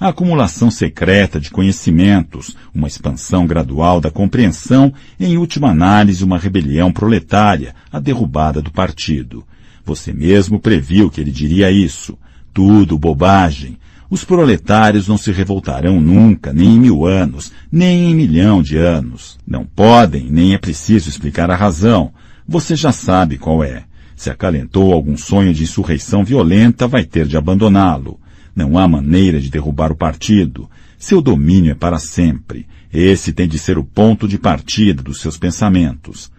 a acumulação secreta de conhecimentos, uma expansão gradual da compreensão, em última análise, uma rebelião proletária, a derrubada do partido. Você mesmo previu que ele diria isso. Tudo bobagem. Os proletários não se revoltarão nunca, nem em mil anos, nem em milhão de anos. Não podem, nem é preciso explicar a razão. Você já sabe qual é. Se acalentou algum sonho de insurreição violenta, vai ter de abandoná-lo. Não há maneira de derrubar o partido. Seu domínio é para sempre. Esse tem de ser o ponto de partida dos seus pensamentos.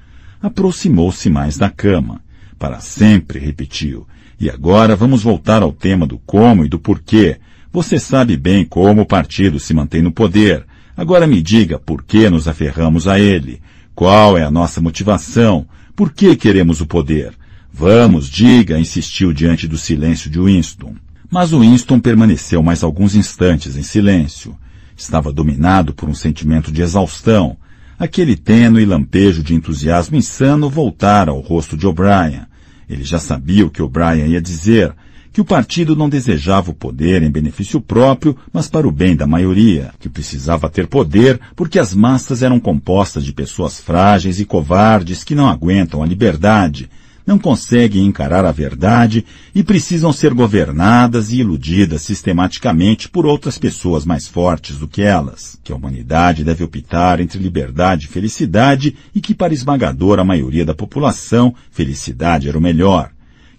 Aproximou-se mais da cama. Para sempre, repetiu. E agora vamos voltar ao tema do como e do porquê, você sabe bem como o partido se mantém no poder. Agora me diga por que nos aferramos a ele. Qual é a nossa motivação? Por que queremos o poder? Vamos, diga, insistiu diante do silêncio de Winston. Mas Winston permaneceu mais alguns instantes em silêncio. Estava dominado por um sentimento de exaustão. Aquele tênue lampejo de entusiasmo insano voltara ao rosto de O'Brien. Ele já sabia o que O'Brien ia dizer, que o partido não desejava o poder em benefício próprio, mas para o bem da maioria, que precisava ter poder porque as massas eram compostas de pessoas frágeis e covardes que não aguentam a liberdade, não conseguem encarar a verdade e precisam ser governadas e iludidas sistematicamente por outras pessoas mais fortes do que elas, que a humanidade deve optar entre liberdade e felicidade e que para esmagadora maioria da população, felicidade era o melhor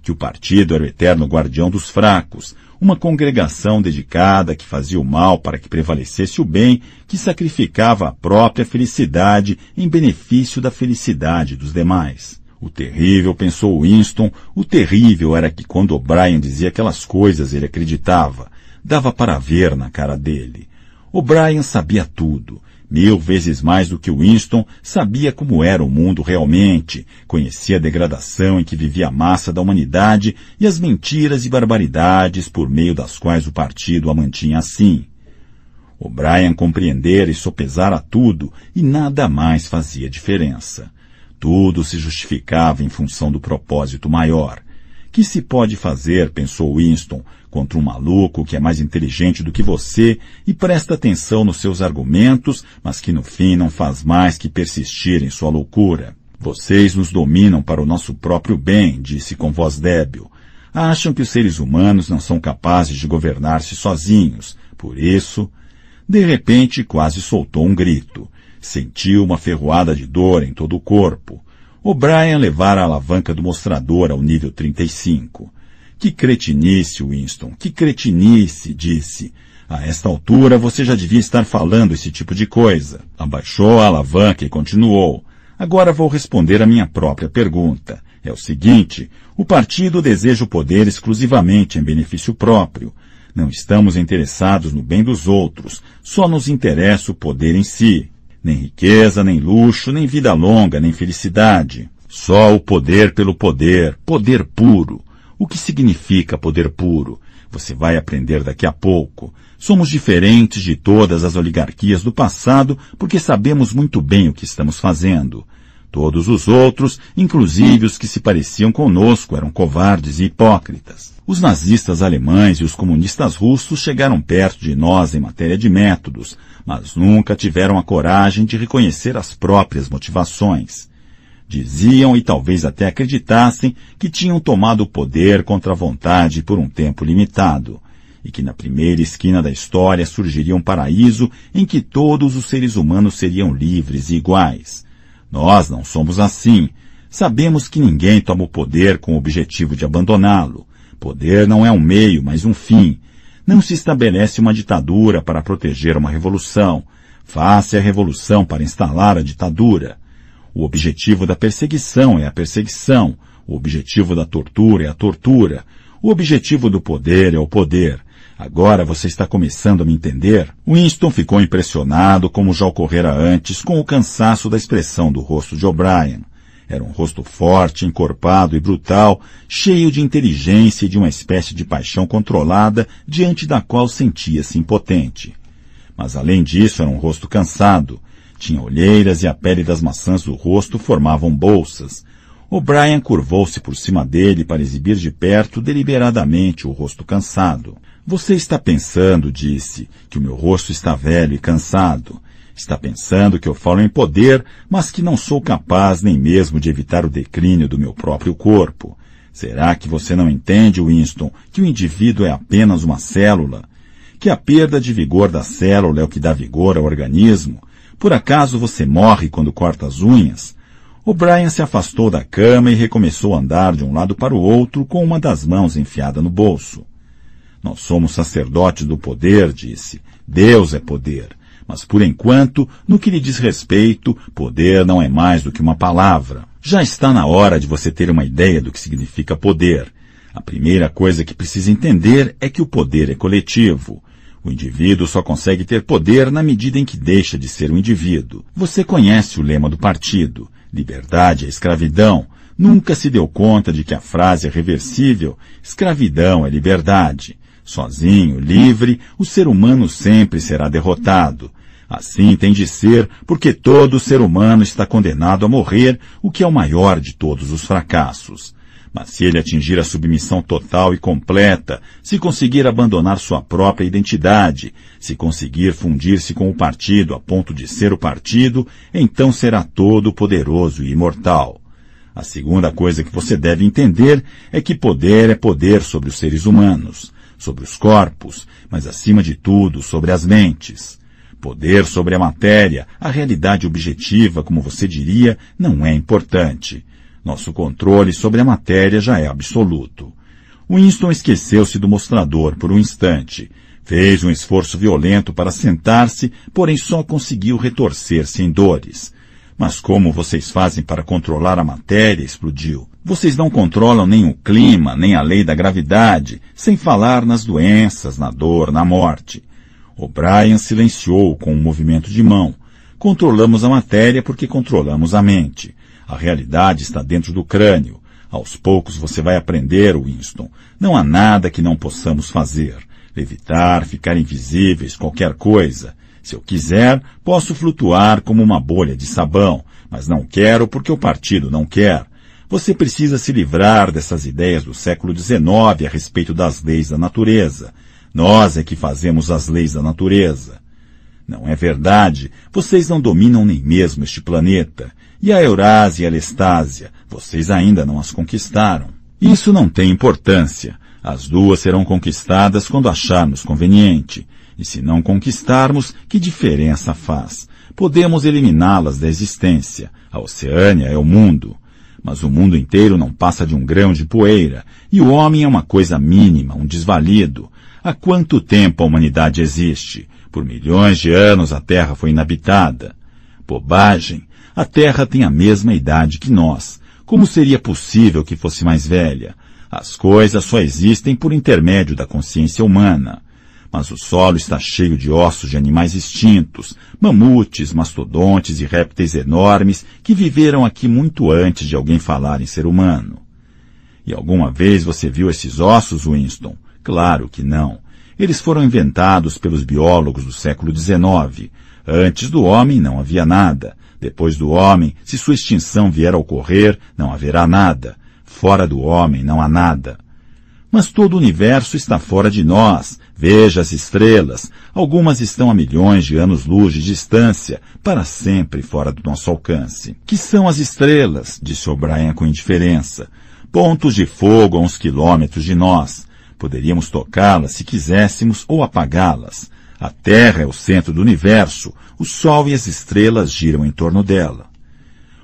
que o partido era o eterno guardião dos fracos, uma congregação dedicada que fazia o mal para que prevalecesse o bem, que sacrificava a própria felicidade em benefício da felicidade dos demais. O terrível, pensou Winston, o terrível era que quando O'Brien dizia aquelas coisas ele acreditava. Dava para ver na cara dele. O'Brien sabia tudo mil vezes mais do que Winston, sabia como era o mundo realmente, conhecia a degradação em que vivia a massa da humanidade e as mentiras e barbaridades por meio das quais o partido a mantinha assim. O'Brien compreendera e sopesara tudo e nada mais fazia diferença. Tudo se justificava em função do propósito maior. Que se pode fazer, pensou Winston, contra um maluco que é mais inteligente do que você e presta atenção nos seus argumentos, mas que no fim não faz mais que persistir em sua loucura? Vocês nos dominam para o nosso próprio bem, disse com voz débil. Acham que os seres humanos não são capazes de governar-se sozinhos. Por isso, de repente quase soltou um grito. Sentiu uma ferroada de dor em todo o corpo. O'Brien levara a alavanca do mostrador ao nível 35. Que cretinice, Winston, que cretinice, disse. A esta altura você já devia estar falando esse tipo de coisa. Abaixou a alavanca e continuou. Agora vou responder a minha própria pergunta. É o seguinte, o partido deseja o poder exclusivamente em benefício próprio. Não estamos interessados no bem dos outros, só nos interessa o poder em si. Nem riqueza, nem luxo, nem vida longa, nem felicidade. Só o poder pelo poder, poder puro. O que significa poder puro? Você vai aprender daqui a pouco. Somos diferentes de todas as oligarquias do passado porque sabemos muito bem o que estamos fazendo. Todos os outros, inclusive os que se pareciam conosco, eram covardes e hipócritas. Os nazistas alemães e os comunistas russos chegaram perto de nós em matéria de métodos, mas nunca tiveram a coragem de reconhecer as próprias motivações. Diziam e talvez até acreditassem que tinham tomado o poder contra a vontade por um tempo limitado, e que na primeira esquina da história surgiria um paraíso em que todos os seres humanos seriam livres e iguais. Nós não somos assim. Sabemos que ninguém toma o poder com o objetivo de abandoná-lo. Poder não é um meio, mas um fim, não se estabelece uma ditadura para proteger uma revolução. Faça a revolução para instalar a ditadura. O objetivo da perseguição é a perseguição. O objetivo da tortura é a tortura. O objetivo do poder é o poder. Agora você está começando a me entender? Winston ficou impressionado, como já ocorrera antes, com o cansaço da expressão do rosto de O'Brien. Era um rosto forte, encorpado e brutal, cheio de inteligência e de uma espécie de paixão controlada diante da qual sentia-se impotente. Mas além disso era um rosto cansado. Tinha olheiras e a pele das maçãs do rosto formavam bolsas. O'Brien curvou-se por cima dele para exibir de perto deliberadamente o rosto cansado. Você está pensando, disse, que o meu rosto está velho e cansado. Está pensando que eu falo em poder, mas que não sou capaz nem mesmo de evitar o declínio do meu próprio corpo. Será que você não entende, Winston, que o indivíduo é apenas uma célula? Que a perda de vigor da célula é o que dá vigor ao organismo? Por acaso você morre quando corta as unhas? O Brian se afastou da cama e recomeçou a andar de um lado para o outro com uma das mãos enfiada no bolso. Nós somos sacerdotes do poder, disse. Deus é poder. Mas por enquanto, no que lhe diz respeito, poder não é mais do que uma palavra. Já está na hora de você ter uma ideia do que significa poder. A primeira coisa que precisa entender é que o poder é coletivo. O indivíduo só consegue ter poder na medida em que deixa de ser um indivíduo. Você conhece o lema do partido. Liberdade é escravidão. Nunca se deu conta de que a frase é reversível. Escravidão é liberdade. Sozinho, livre, o ser humano sempre será derrotado. Assim tem de ser, porque todo ser humano está condenado a morrer, o que é o maior de todos os fracassos. Mas se ele atingir a submissão total e completa, se conseguir abandonar sua própria identidade, se conseguir fundir-se com o partido a ponto de ser o partido, então será todo poderoso e imortal. A segunda coisa que você deve entender é que poder é poder sobre os seres humanos sobre os corpos, mas acima de tudo sobre as mentes. Poder sobre a matéria, a realidade objetiva, como você diria, não é importante. Nosso controle sobre a matéria já é absoluto. Winston esqueceu-se do mostrador por um instante. Fez um esforço violento para sentar-se, porém só conseguiu retorcer-se em dores. Mas como vocês fazem para controlar a matéria? explodiu. Vocês não controlam nem o clima, nem a lei da gravidade, sem falar nas doenças, na dor, na morte. O Brian silenciou com um movimento de mão. Controlamos a matéria porque controlamos a mente. A realidade está dentro do crânio. Aos poucos você vai aprender, Winston. Não há nada que não possamos fazer. Levitar, ficar invisíveis, qualquer coisa. Se eu quiser, posso flutuar como uma bolha de sabão, mas não quero porque o partido não quer. Você precisa se livrar dessas ideias do século XIX a respeito das leis da natureza. Nós é que fazemos as leis da natureza. Não é verdade. Vocês não dominam nem mesmo este planeta. E a Eurásia e a Lestásia, vocês ainda não as conquistaram. Isso não tem importância. As duas serão conquistadas quando acharmos conveniente. E se não conquistarmos, que diferença faz? Podemos eliminá-las da existência. A Oceânia é o mundo. Mas o mundo inteiro não passa de um grão de poeira, e o homem é uma coisa mínima, um desvalido. Há quanto tempo a humanidade existe? Por milhões de anos a Terra foi inabitada. Bobagem! A Terra tem a mesma idade que nós. Como seria possível que fosse mais velha? As coisas só existem por intermédio da consciência humana mas o solo está cheio de ossos de animais extintos, mamutes, mastodontes e répteis enormes que viveram aqui muito antes de alguém falar em ser humano. E alguma vez você viu esses ossos, Winston? Claro que não. Eles foram inventados pelos biólogos do século XIX. Antes do homem não havia nada. Depois do homem, se sua extinção vier a ocorrer, não haverá nada. Fora do homem não há nada. Mas todo o universo está fora de nós. Veja as estrelas. Algumas estão a milhões de anos-luz de distância, para sempre fora do nosso alcance. Que são as estrelas? disse O'Brien com indiferença. Pontos de fogo a uns quilômetros de nós. Poderíamos tocá-las se quiséssemos ou apagá-las. A Terra é o centro do universo. O Sol e as estrelas giram em torno dela.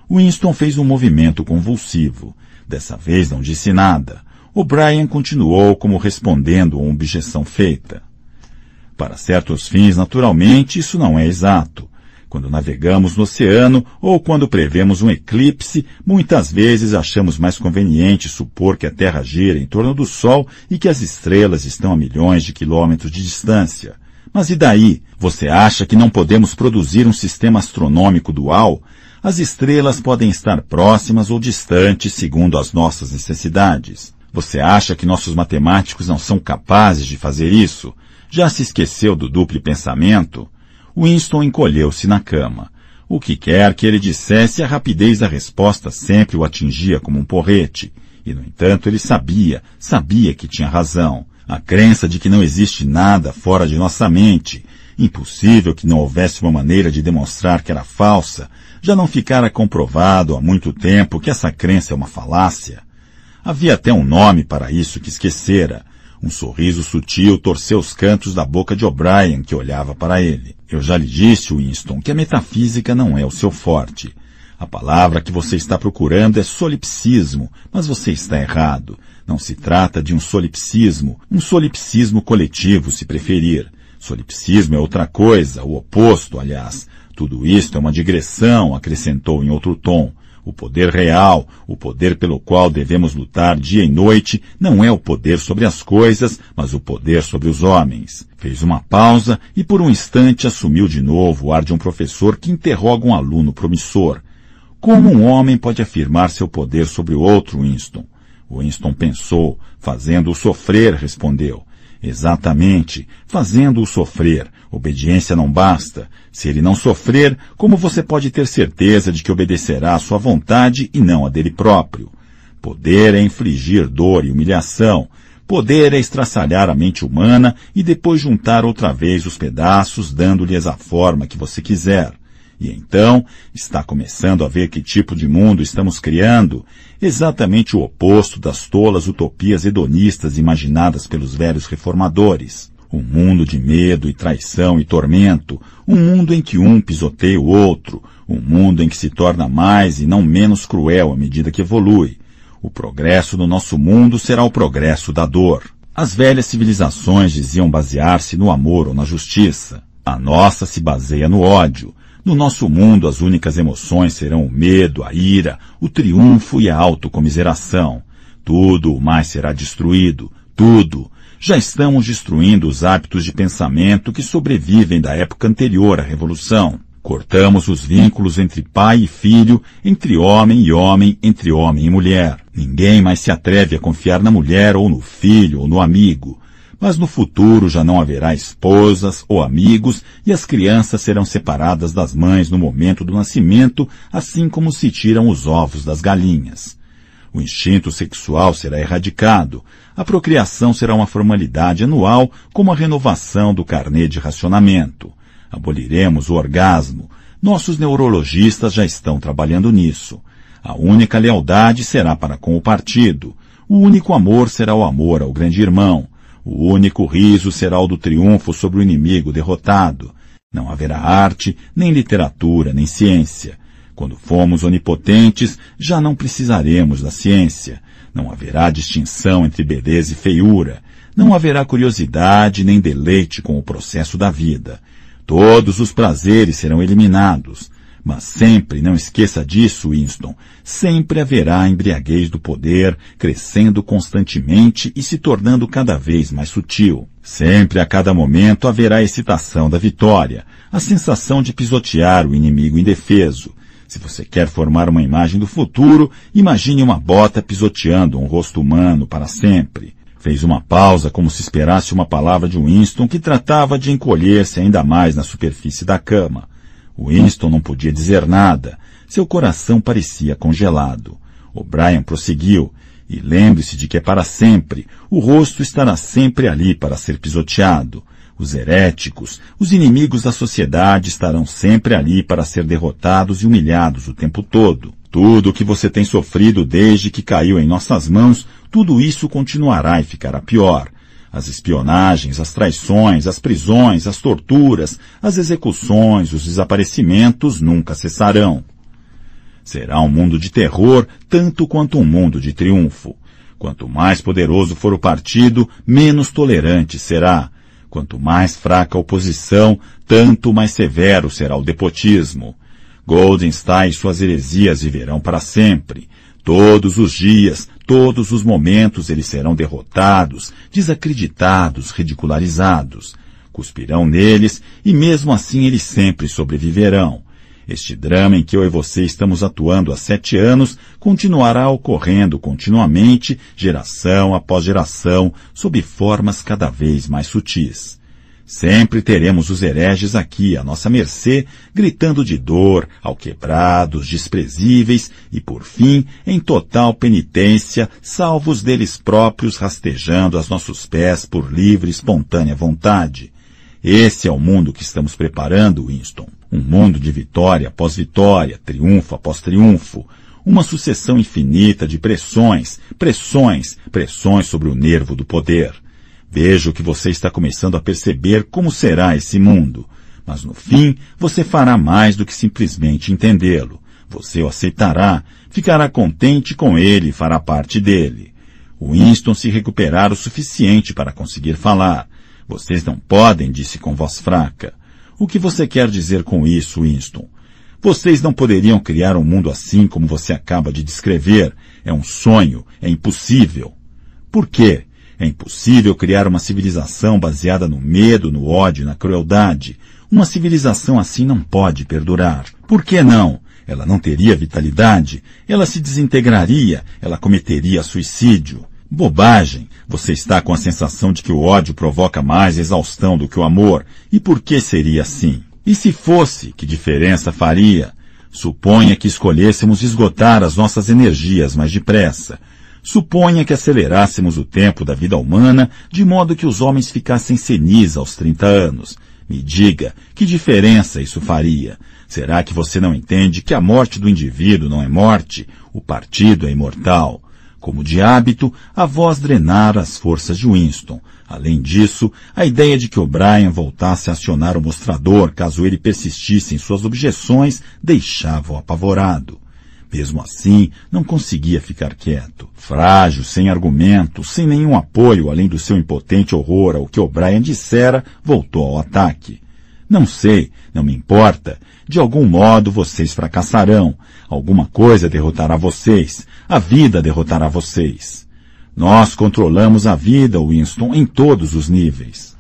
Winston fez um movimento convulsivo. Dessa vez não disse nada. O'Brien continuou como respondendo a uma objeção feita. Para certos fins, naturalmente, isso não é exato. Quando navegamos no oceano ou quando prevemos um eclipse, muitas vezes achamos mais conveniente supor que a Terra gira em torno do Sol e que as estrelas estão a milhões de quilômetros de distância. Mas e daí? Você acha que não podemos produzir um sistema astronômico dual? As estrelas podem estar próximas ou distantes segundo as nossas necessidades. Você acha que nossos matemáticos não são capazes de fazer isso? Já se esqueceu do duplo pensamento? Winston encolheu-se na cama. O que quer que ele dissesse, a rapidez da resposta sempre o atingia como um porrete. E, no entanto, ele sabia, sabia que tinha razão. A crença de que não existe nada fora de nossa mente, impossível que não houvesse uma maneira de demonstrar que era falsa, já não ficara comprovado há muito tempo que essa crença é uma falácia. Havia até um nome para isso que esquecera. Um sorriso sutil torceu os cantos da boca de O'Brien, que olhava para ele. Eu já lhe disse, Winston, que a metafísica não é o seu forte. A palavra que você está procurando é solipsismo, mas você está errado. Não se trata de um solipsismo, um solipsismo coletivo, se preferir. Solipsismo é outra coisa, o oposto, aliás. Tudo isto é uma digressão, acrescentou em outro tom. O poder real, o poder pelo qual devemos lutar dia e noite, não é o poder sobre as coisas, mas o poder sobre os homens. Fez uma pausa e por um instante assumiu de novo o ar de um professor que interroga um aluno promissor. Como um homem pode afirmar seu poder sobre o outro, Winston? Winston pensou, fazendo-o sofrer, respondeu. Exatamente, fazendo-o sofrer. Obediência não basta. Se ele não sofrer, como você pode ter certeza de que obedecerá à sua vontade e não a dele próprio? Poder é infligir dor e humilhação. Poder é estraçalhar a mente humana e depois juntar outra vez os pedaços, dando-lhes a forma que você quiser. E então está começando a ver que tipo de mundo estamos criando, exatamente o oposto das tolas utopias hedonistas imaginadas pelos velhos reformadores. Um mundo de medo e traição e tormento, um mundo em que um pisoteia o outro, um mundo em que se torna mais e não menos cruel à medida que evolui. O progresso do nosso mundo será o progresso da dor. As velhas civilizações diziam basear-se no amor ou na justiça. A nossa se baseia no ódio. No nosso mundo, as únicas emoções serão o medo, a ira, o triunfo e a autocomiseração. Tudo o mais será destruído. Tudo. Já estamos destruindo os hábitos de pensamento que sobrevivem da época anterior à Revolução. Cortamos os vínculos entre pai e filho, entre homem e homem, entre homem e mulher. Ninguém mais se atreve a confiar na mulher ou no filho ou no amigo. Mas no futuro já não haverá esposas ou amigos e as crianças serão separadas das mães no momento do nascimento, assim como se tiram os ovos das galinhas. O instinto sexual será erradicado. A procriação será uma formalidade anual, como a renovação do carnê de racionamento. Aboliremos o orgasmo. Nossos neurologistas já estão trabalhando nisso. A única lealdade será para com o partido. O único amor será o amor ao grande irmão. O único riso será o do triunfo sobre o inimigo derrotado. Não haverá arte, nem literatura, nem ciência. Quando fomos onipotentes, já não precisaremos da ciência. Não haverá distinção entre beleza e feiura. Não haverá curiosidade nem deleite com o processo da vida. Todos os prazeres serão eliminados. Mas sempre, não esqueça disso, Winston, sempre haverá a embriaguez do poder, crescendo constantemente e se tornando cada vez mais sutil. Sempre a cada momento haverá a excitação da vitória, a sensação de pisotear o inimigo indefeso. Se você quer formar uma imagem do futuro, imagine uma bota pisoteando um rosto humano para sempre. Fez uma pausa como se esperasse uma palavra de Winston que tratava de encolher-se ainda mais na superfície da cama. Winston não podia dizer nada. Seu coração parecia congelado. O'Brien prosseguiu. E lembre-se de que é para sempre. O rosto estará sempre ali para ser pisoteado. Os heréticos, os inimigos da sociedade estarão sempre ali para ser derrotados e humilhados o tempo todo. Tudo o que você tem sofrido desde que caiu em nossas mãos, tudo isso continuará e ficará pior. As espionagens, as traições, as prisões, as torturas, as execuções, os desaparecimentos nunca cessarão. Será um mundo de terror tanto quanto um mundo de triunfo. Quanto mais poderoso for o partido, menos tolerante será. Quanto mais fraca a oposição, tanto mais severo será o depotismo. Goldenstein e suas heresias viverão para sempre. Todos os dias, todos os momentos eles serão derrotados, desacreditados, ridicularizados. Cuspirão neles e mesmo assim eles sempre sobreviverão. Este drama em que eu e você estamos atuando há sete anos continuará ocorrendo continuamente, geração após geração, sob formas cada vez mais sutis. Sempre teremos os hereges aqui à nossa mercê, gritando de dor, alquebrados, desprezíveis e, por fim, em total penitência, salvos deles próprios rastejando aos nossos pés por livre e espontânea vontade. Esse é o mundo que estamos preparando, Winston. Um mundo de vitória após vitória, triunfo após triunfo. Uma sucessão infinita de pressões, pressões, pressões sobre o nervo do poder. Vejo que você está começando a perceber como será esse mundo. Mas no fim, você fará mais do que simplesmente entendê-lo. Você o aceitará, ficará contente com ele e fará parte dele. Winston se recuperar o suficiente para conseguir falar. Vocês não podem, disse com voz fraca. O que você quer dizer com isso, Winston? Vocês não poderiam criar um mundo assim como você acaba de descrever. É um sonho, é impossível. Por quê? É impossível criar uma civilização baseada no medo, no ódio, na crueldade. Uma civilização assim não pode perdurar. Por que não? Ela não teria vitalidade, ela se desintegraria, ela cometeria suicídio. Bobagem! Você está com a sensação de que o ódio provoca mais exaustão do que o amor. E por que seria assim? E se fosse, que diferença faria? Suponha que escolhêssemos esgotar as nossas energias mais depressa. Suponha que acelerássemos o tempo da vida humana de modo que os homens ficassem senis aos 30 anos. Me diga, que diferença isso faria? Será que você não entende que a morte do indivíduo não é morte? O partido é imortal. Como de hábito, a voz drenara as forças de Winston. Além disso, a ideia de que O'Brien voltasse a acionar o mostrador caso ele persistisse em suas objeções deixava-o apavorado. Mesmo assim, não conseguia ficar quieto. Frágil, sem argumento, sem nenhum apoio além do seu impotente horror ao que O'Brien dissera, voltou ao ataque. Não sei, não me importa. De algum modo vocês fracassarão. Alguma coisa derrotará vocês. A vida derrotará vocês. Nós controlamos a vida, Winston, em todos os níveis.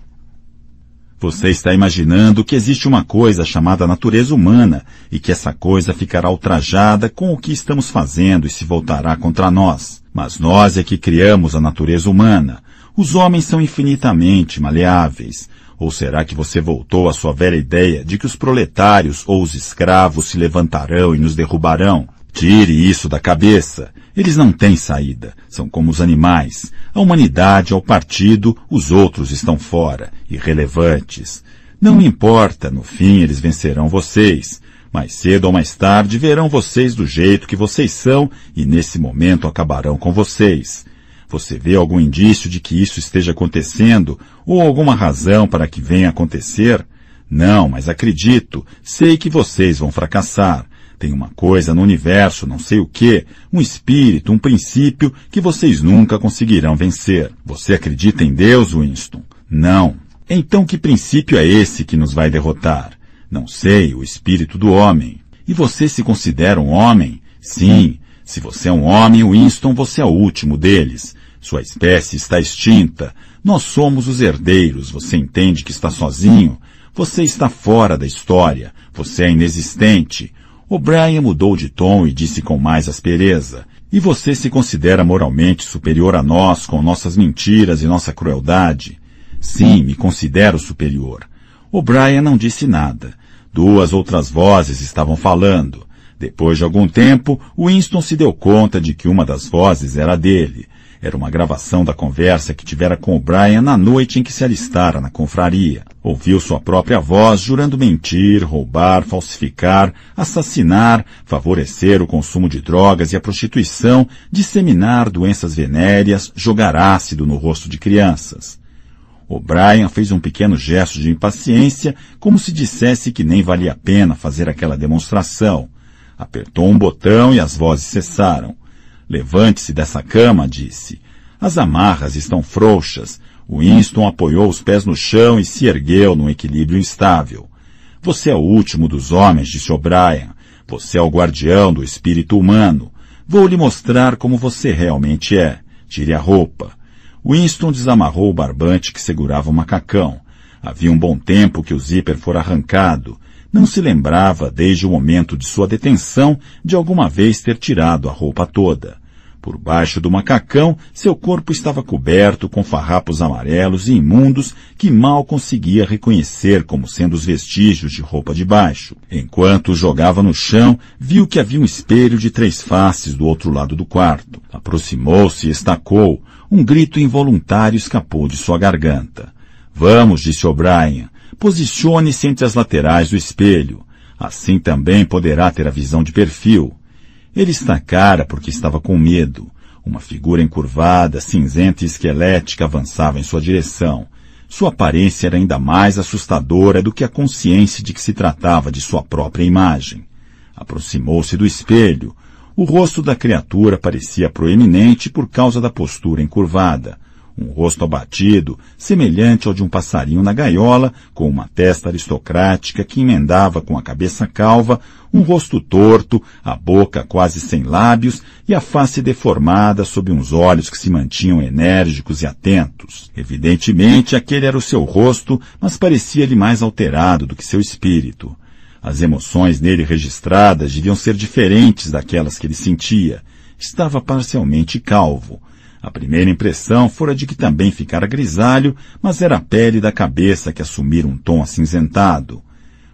Você está imaginando que existe uma coisa chamada natureza humana e que essa coisa ficará ultrajada com o que estamos fazendo e se voltará contra nós. Mas nós é que criamos a natureza humana. Os homens são infinitamente maleáveis. Ou será que você voltou à sua velha ideia de que os proletários ou os escravos se levantarão e nos derrubarão? Tire isso da cabeça. Eles não têm saída. São como os animais. A humanidade ao partido, os outros estão fora, irrelevantes. Não me importa, no fim eles vencerão vocês. Mais cedo ou mais tarde verão vocês do jeito que vocês são e nesse momento acabarão com vocês. Você vê algum indício de que isso esteja acontecendo ou alguma razão para que venha acontecer? Não, mas acredito, sei que vocês vão fracassar. Tem uma coisa no universo, não sei o que, um espírito, um princípio que vocês nunca conseguirão vencer. Você acredita em Deus, Winston? Não. Então que princípio é esse que nos vai derrotar? Não sei, o espírito do homem. E você se considera um homem? Sim. Se você é um homem, Winston, você é o último deles. Sua espécie está extinta. Nós somos os herdeiros. Você entende que está sozinho? Você está fora da história. Você é inexistente. O'Brien mudou de tom e disse com mais aspereza. E você se considera moralmente superior a nós com nossas mentiras e nossa crueldade? Sim, me considero superior. O'Brien não disse nada. Duas outras vozes estavam falando. Depois de algum tempo, Winston se deu conta de que uma das vozes era dele. Era uma gravação da conversa que tivera com o Brian na noite em que se alistara na confraria. Ouviu sua própria voz jurando mentir, roubar, falsificar, assassinar, favorecer o consumo de drogas e a prostituição, disseminar doenças venéreas, jogar ácido no rosto de crianças. O Brian fez um pequeno gesto de impaciência, como se dissesse que nem valia a pena fazer aquela demonstração. Apertou um botão e as vozes cessaram. Levante-se dessa cama, disse. As amarras estão frouxas. Winston apoiou os pés no chão e se ergueu num equilíbrio instável. Você é o último dos homens, disse O'Brien. Você é o guardião do espírito humano. Vou lhe mostrar como você realmente é. Tire a roupa. Winston desamarrou o barbante que segurava o macacão. Havia um bom tempo que o zíper fora arrancado. Não se lembrava, desde o momento de sua detenção, de alguma vez ter tirado a roupa toda. Por baixo do macacão, seu corpo estava coberto com farrapos amarelos e imundos que mal conseguia reconhecer como sendo os vestígios de roupa de baixo. Enquanto jogava no chão, viu que havia um espelho de três faces do outro lado do quarto. Aproximou-se e estacou. Um grito involuntário escapou de sua garganta. Vamos, disse O'Brien. Posicione-se entre as laterais do espelho. Assim também poderá ter a visão de perfil. Ele estacara porque estava com medo. Uma figura encurvada, cinzenta e esquelética avançava em sua direção. Sua aparência era ainda mais assustadora do que a consciência de que se tratava de sua própria imagem. Aproximou-se do espelho. O rosto da criatura parecia proeminente por causa da postura encurvada um rosto abatido, semelhante ao de um passarinho na gaiola, com uma testa aristocrática que emendava com a cabeça calva, um rosto torto, a boca quase sem lábios e a face deformada sob uns olhos que se mantinham enérgicos e atentos. Evidentemente, aquele era o seu rosto, mas parecia-lhe mais alterado do que seu espírito. As emoções nele registradas deviam ser diferentes daquelas que ele sentia. Estava parcialmente calvo. A primeira impressão fora de que também ficara grisalho, mas era a pele da cabeça que assumira um tom acinzentado.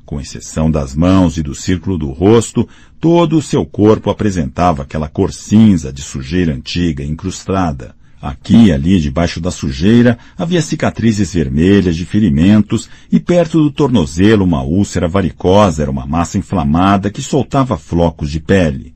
Com exceção das mãos e do círculo do rosto, todo o seu corpo apresentava aquela cor cinza de sujeira antiga incrustada. Aqui e ali, debaixo da sujeira, havia cicatrizes vermelhas de ferimentos e perto do tornozelo uma úlcera varicosa era uma massa inflamada que soltava flocos de pele.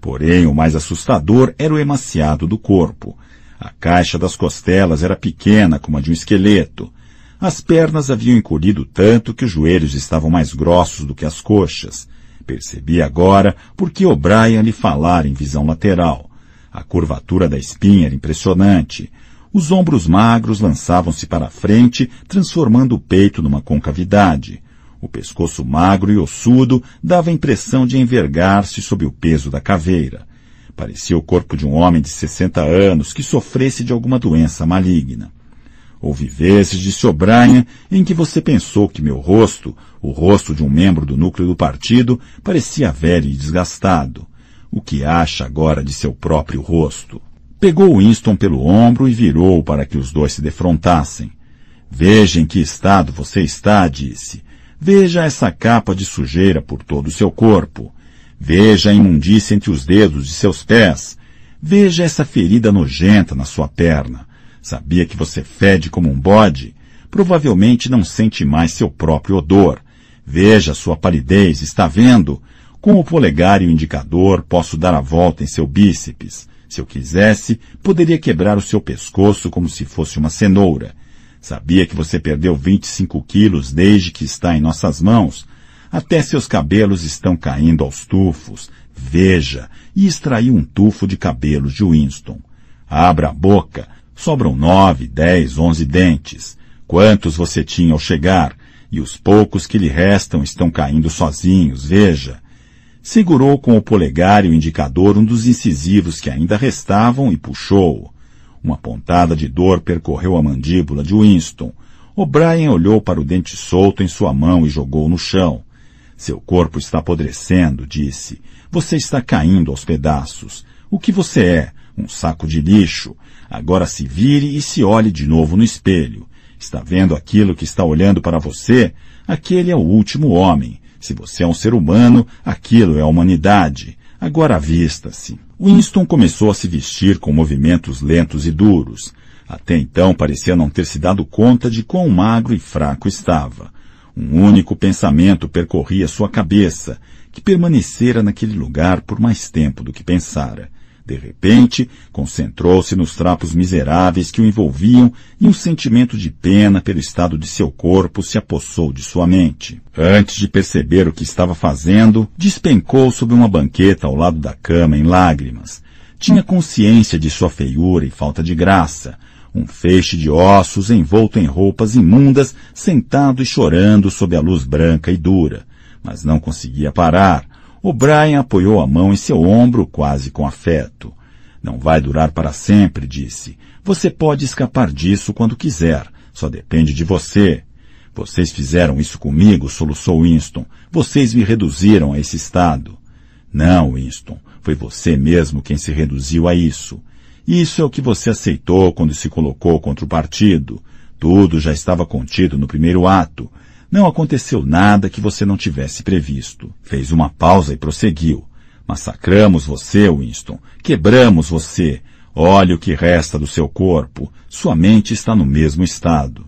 Porém, o mais assustador era o emaciado do corpo. A caixa das costelas era pequena como a de um esqueleto. As pernas haviam encolhido tanto que os joelhos estavam mais grossos do que as coxas. Percebi agora por que O'Brien lhe falara em visão lateral. A curvatura da espinha era impressionante. Os ombros magros lançavam-se para a frente, transformando o peito numa concavidade. O pescoço magro e ossudo dava a impressão de envergar-se sob o peso da caveira. Parecia o corpo de um homem de 60 anos que sofresse de alguma doença maligna. Houve vezes, disse O'Brien, em que você pensou que meu rosto, o rosto de um membro do núcleo do partido, parecia velho e desgastado. O que acha agora de seu próprio rosto? Pegou Winston pelo ombro e virou para que os dois se defrontassem. Veja em que estado você está, disse. Veja essa capa de sujeira por todo o seu corpo. Veja a imundícia entre os dedos de seus pés. Veja essa ferida nojenta na sua perna. Sabia que você fede como um bode? Provavelmente não sente mais seu próprio odor. Veja sua palidez, está vendo? Com o polegar e o indicador posso dar a volta em seu bíceps. Se eu quisesse, poderia quebrar o seu pescoço como se fosse uma cenoura. Sabia que você perdeu 25 quilos desde que está em nossas mãos. Até seus cabelos estão caindo aos tufos. Veja, e extraiu um tufo de cabelos de Winston. Abra a boca. Sobram nove, dez, onze dentes. Quantos você tinha ao chegar? E os poucos que lhe restam estão caindo sozinhos, veja. Segurou com o polegar e o indicador um dos incisivos que ainda restavam e puxou. Uma pontada de dor percorreu a mandíbula de Winston. O'Brien olhou para o dente solto em sua mão e jogou no chão. Seu corpo está apodrecendo, disse. Você está caindo aos pedaços. O que você é? Um saco de lixo. Agora se vire e se olhe de novo no espelho. Está vendo aquilo que está olhando para você? Aquele é o último homem. Se você é um ser humano, aquilo é a humanidade. Agora vista-se. Winston começou a se vestir com movimentos lentos e duros. Até então parecia não ter se dado conta de quão magro e fraco estava. Um único pensamento percorria sua cabeça, que permanecera naquele lugar por mais tempo do que pensara. De repente, concentrou-se nos trapos miseráveis que o envolviam e um sentimento de pena pelo estado de seu corpo se apossou de sua mente. Antes de perceber o que estava fazendo, despencou sob uma banqueta ao lado da cama em lágrimas. Tinha consciência de sua feiura e falta de graça, um feixe de ossos envolto em roupas imundas, sentado e chorando sob a luz branca e dura. Mas não conseguia parar. O Brian apoiou a mão em seu ombro quase com afeto. Não vai durar para sempre, disse. Você pode escapar disso quando quiser. Só depende de você. Vocês fizeram isso comigo, soluçou Winston. Vocês me reduziram a esse estado. Não, Winston, foi você mesmo quem se reduziu a isso. Isso é o que você aceitou quando se colocou contra o partido. Tudo já estava contido no primeiro ato. Não aconteceu nada que você não tivesse previsto. Fez uma pausa e prosseguiu. Massacramos você, Winston. Quebramos você. Olhe o que resta do seu corpo. Sua mente está no mesmo estado.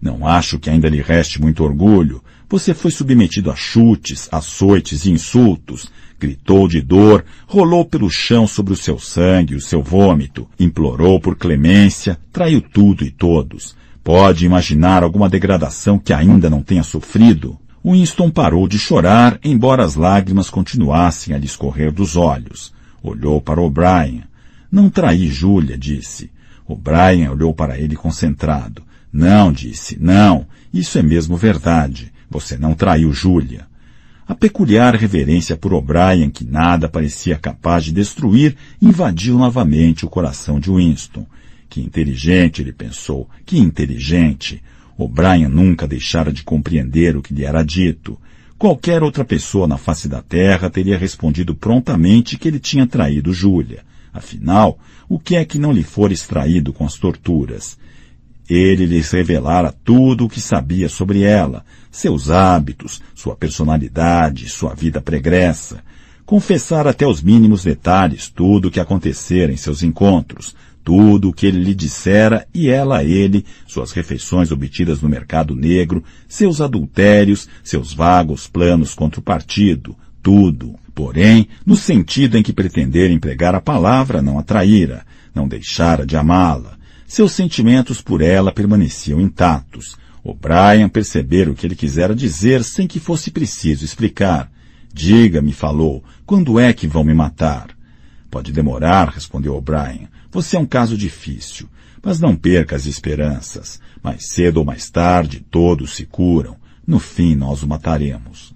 Não acho que ainda lhe reste muito orgulho. Você foi submetido a chutes, açoites e insultos. Gritou de dor, rolou pelo chão sobre o seu sangue, o seu vômito, implorou por clemência, traiu tudo e todos. Pode imaginar alguma degradação que ainda não tenha sofrido? Winston parou de chorar, embora as lágrimas continuassem a lhe escorrer dos olhos. Olhou para O'Brien. Não traí Júlia, disse. O'Brien olhou para ele concentrado. Não, disse, não. Isso é mesmo verdade. Você não traiu Júlia. A peculiar reverência por O'Brien, que nada parecia capaz de destruir, invadiu novamente o coração de Winston. Que inteligente, ele pensou, que inteligente. O'Brien nunca deixara de compreender o que lhe era dito. Qualquer outra pessoa na face da terra teria respondido prontamente que ele tinha traído Júlia. Afinal, o que é que não lhe fora extraído com as torturas? Ele lhes revelara tudo o que sabia sobre ela, seus hábitos, sua personalidade, sua vida pregressa. Confessara até os mínimos detalhes tudo o que acontecera em seus encontros, tudo o que ele lhe dissera e ela a ele, suas refeições obtidas no mercado negro, seus adultérios, seus vagos planos contra o partido, tudo. Porém, no sentido em que pretender empregar a palavra não a traíra, não deixara de amá-la. Seus sentimentos por ela permaneciam intactos. O Brian percebera o que ele quisera dizer sem que fosse preciso explicar. Diga-me, falou, quando é que vão me matar? Pode demorar, respondeu O'Brien. Você é um caso difícil, mas não perca as esperanças. Mais cedo ou mais tarde, todos se curam. No fim, nós o mataremos.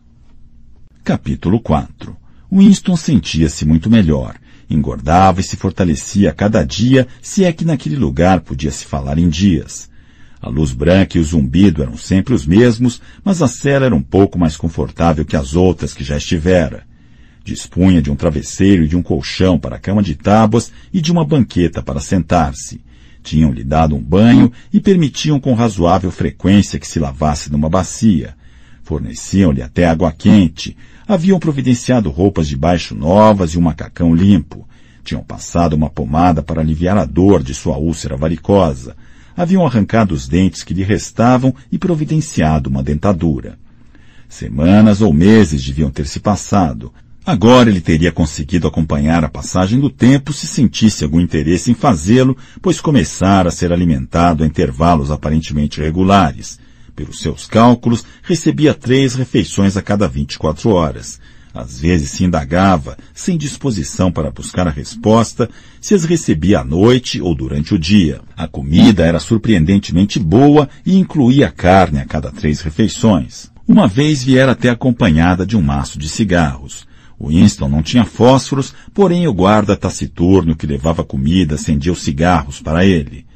Capítulo 4 Winston sentia-se muito melhor. Engordava e se fortalecia a cada dia, se é que naquele lugar podia se falar em dias. A luz branca e o zumbido eram sempre os mesmos, mas a cela era um pouco mais confortável que as outras que já estivera. Dispunha de um travesseiro e de um colchão para a cama de tábuas e de uma banqueta para sentar-se. Tinham-lhe dado um banho e permitiam com razoável frequência que se lavasse numa bacia. Forneciam-lhe até água quente. Haviam providenciado roupas de baixo novas e um macacão limpo. Tinham passado uma pomada para aliviar a dor de sua úlcera varicosa. Haviam arrancado os dentes que lhe restavam e providenciado uma dentadura. Semanas ou meses deviam ter se passado, Agora ele teria conseguido acompanhar a passagem do tempo se sentisse algum interesse em fazê-lo, pois começara a ser alimentado a intervalos aparentemente regulares. Pelos seus cálculos, recebia três refeições a cada 24 horas. Às vezes se indagava, sem disposição para buscar a resposta, se as recebia à noite ou durante o dia. A comida era surpreendentemente boa e incluía carne a cada três refeições. Uma vez viera até acompanhada de um maço de cigarros. Winston não tinha fósforos, porém o guarda taciturno que levava comida acendia os cigarros para ele.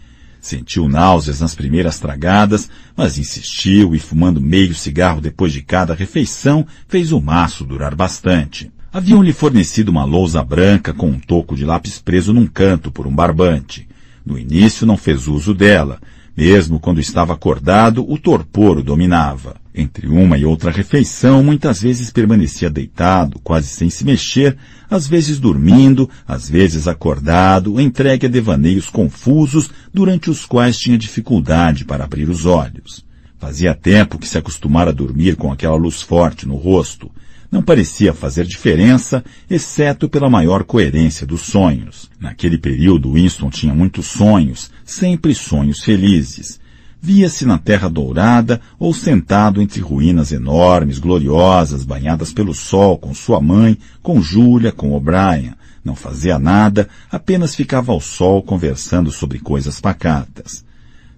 Sentiu náuseas nas primeiras tragadas, mas insistiu e, fumando meio cigarro depois de cada refeição, fez o maço durar bastante. Haviam-lhe fornecido uma lousa branca com um toco de lápis preso num canto por um barbante. No início não fez uso dela, mesmo quando estava acordado, o torpor o dominava. Entre uma e outra refeição, muitas vezes permanecia deitado, quase sem se mexer, às vezes dormindo, às vezes acordado, entregue a devaneios confusos, durante os quais tinha dificuldade para abrir os olhos. Fazia tempo que se acostumara a dormir com aquela luz forte no rosto, não parecia fazer diferença, exceto pela maior coerência dos sonhos. Naquele período, Winston tinha muitos sonhos, sempre sonhos felizes. Via-se na Terra Dourada ou sentado entre ruínas enormes, gloriosas, banhadas pelo sol, com sua mãe, com Júlia, com O'Brien. Não fazia nada, apenas ficava ao sol conversando sobre coisas pacatas.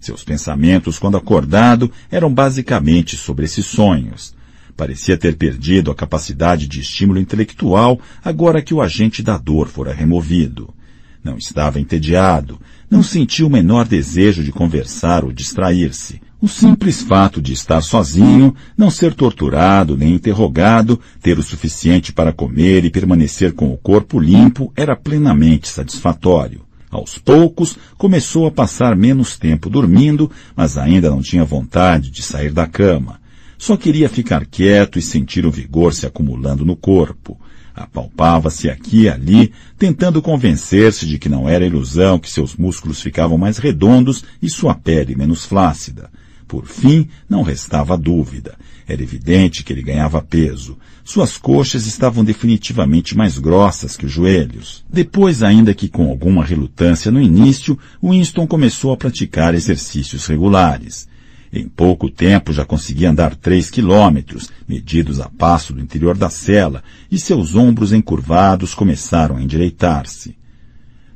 Seus pensamentos, quando acordado, eram basicamente sobre esses sonhos. Parecia ter perdido a capacidade de estímulo intelectual agora que o agente da dor fora removido. Não estava entediado, não sentia o menor desejo de conversar ou distrair-se. O simples fato de estar sozinho, não ser torturado nem interrogado, ter o suficiente para comer e permanecer com o corpo limpo era plenamente satisfatório. Aos poucos, começou a passar menos tempo dormindo, mas ainda não tinha vontade de sair da cama. Só queria ficar quieto e sentir o vigor se acumulando no corpo. Apalpava-se aqui e ali, tentando convencer-se de que não era ilusão que seus músculos ficavam mais redondos e sua pele menos flácida. Por fim, não restava dúvida. Era evidente que ele ganhava peso. Suas coxas estavam definitivamente mais grossas que os joelhos. Depois, ainda que com alguma relutância no início, Winston começou a praticar exercícios regulares. Em pouco tempo já conseguia andar três quilômetros, medidos a passo do interior da cela, e seus ombros encurvados começaram a endireitar-se.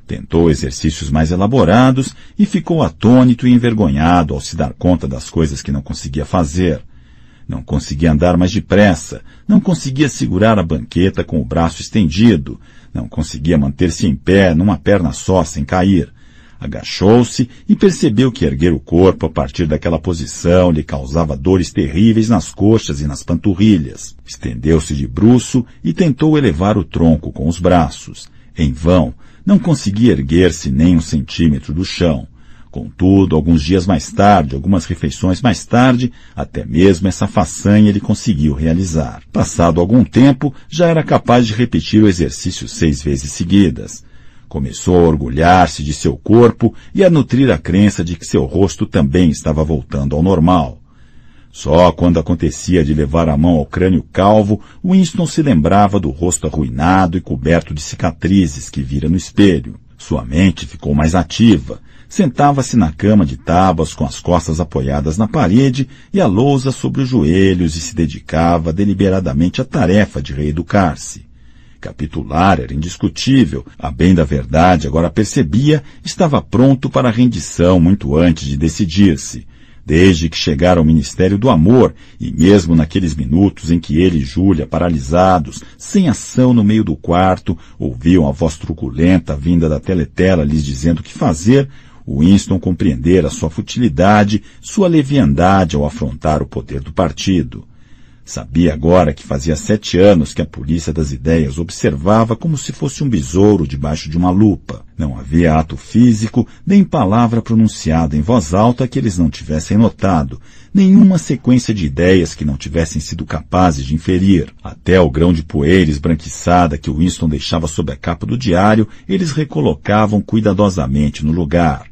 Tentou exercícios mais elaborados e ficou atônito e envergonhado ao se dar conta das coisas que não conseguia fazer. Não conseguia andar mais depressa, não conseguia segurar a banqueta com o braço estendido, não conseguia manter-se em pé numa perna só sem cair. Agachou-se e percebeu que erguer o corpo a partir daquela posição lhe causava dores terríveis nas coxas e nas panturrilhas. Estendeu-se de bruço e tentou elevar o tronco com os braços. Em vão, não conseguia erguer-se nem um centímetro do chão. Contudo, alguns dias mais tarde, algumas refeições mais tarde, até mesmo essa façanha ele conseguiu realizar. Passado algum tempo, já era capaz de repetir o exercício seis vezes seguidas. Começou a orgulhar-se de seu corpo e a nutrir a crença de que seu rosto também estava voltando ao normal. Só quando acontecia de levar a mão ao crânio calvo, Winston se lembrava do rosto arruinado e coberto de cicatrizes que vira no espelho. Sua mente ficou mais ativa. Sentava-se na cama de tábuas com as costas apoiadas na parede e a lousa sobre os joelhos e se dedicava deliberadamente à tarefa de reeducar-se. Capitular era indiscutível. A bem da verdade, agora percebia, estava pronto para a rendição muito antes de decidir-se desde que chegara ao Ministério do Amor, e mesmo naqueles minutos em que ele e Júlia, paralisados, sem ação no meio do quarto, ouviam a voz truculenta vinda da teletela lhes dizendo o que fazer, Winston compreendera sua futilidade, sua leviandade ao afrontar o poder do partido. Sabia agora que fazia sete anos que a polícia das ideias observava como se fosse um besouro debaixo de uma lupa. Não havia ato físico, nem palavra pronunciada em voz alta que eles não tivessem notado, nenhuma sequência de ideias que não tivessem sido capazes de inferir. Até o grão de poeira esbranquiçada que Winston deixava sob a capa do diário, eles recolocavam cuidadosamente no lugar.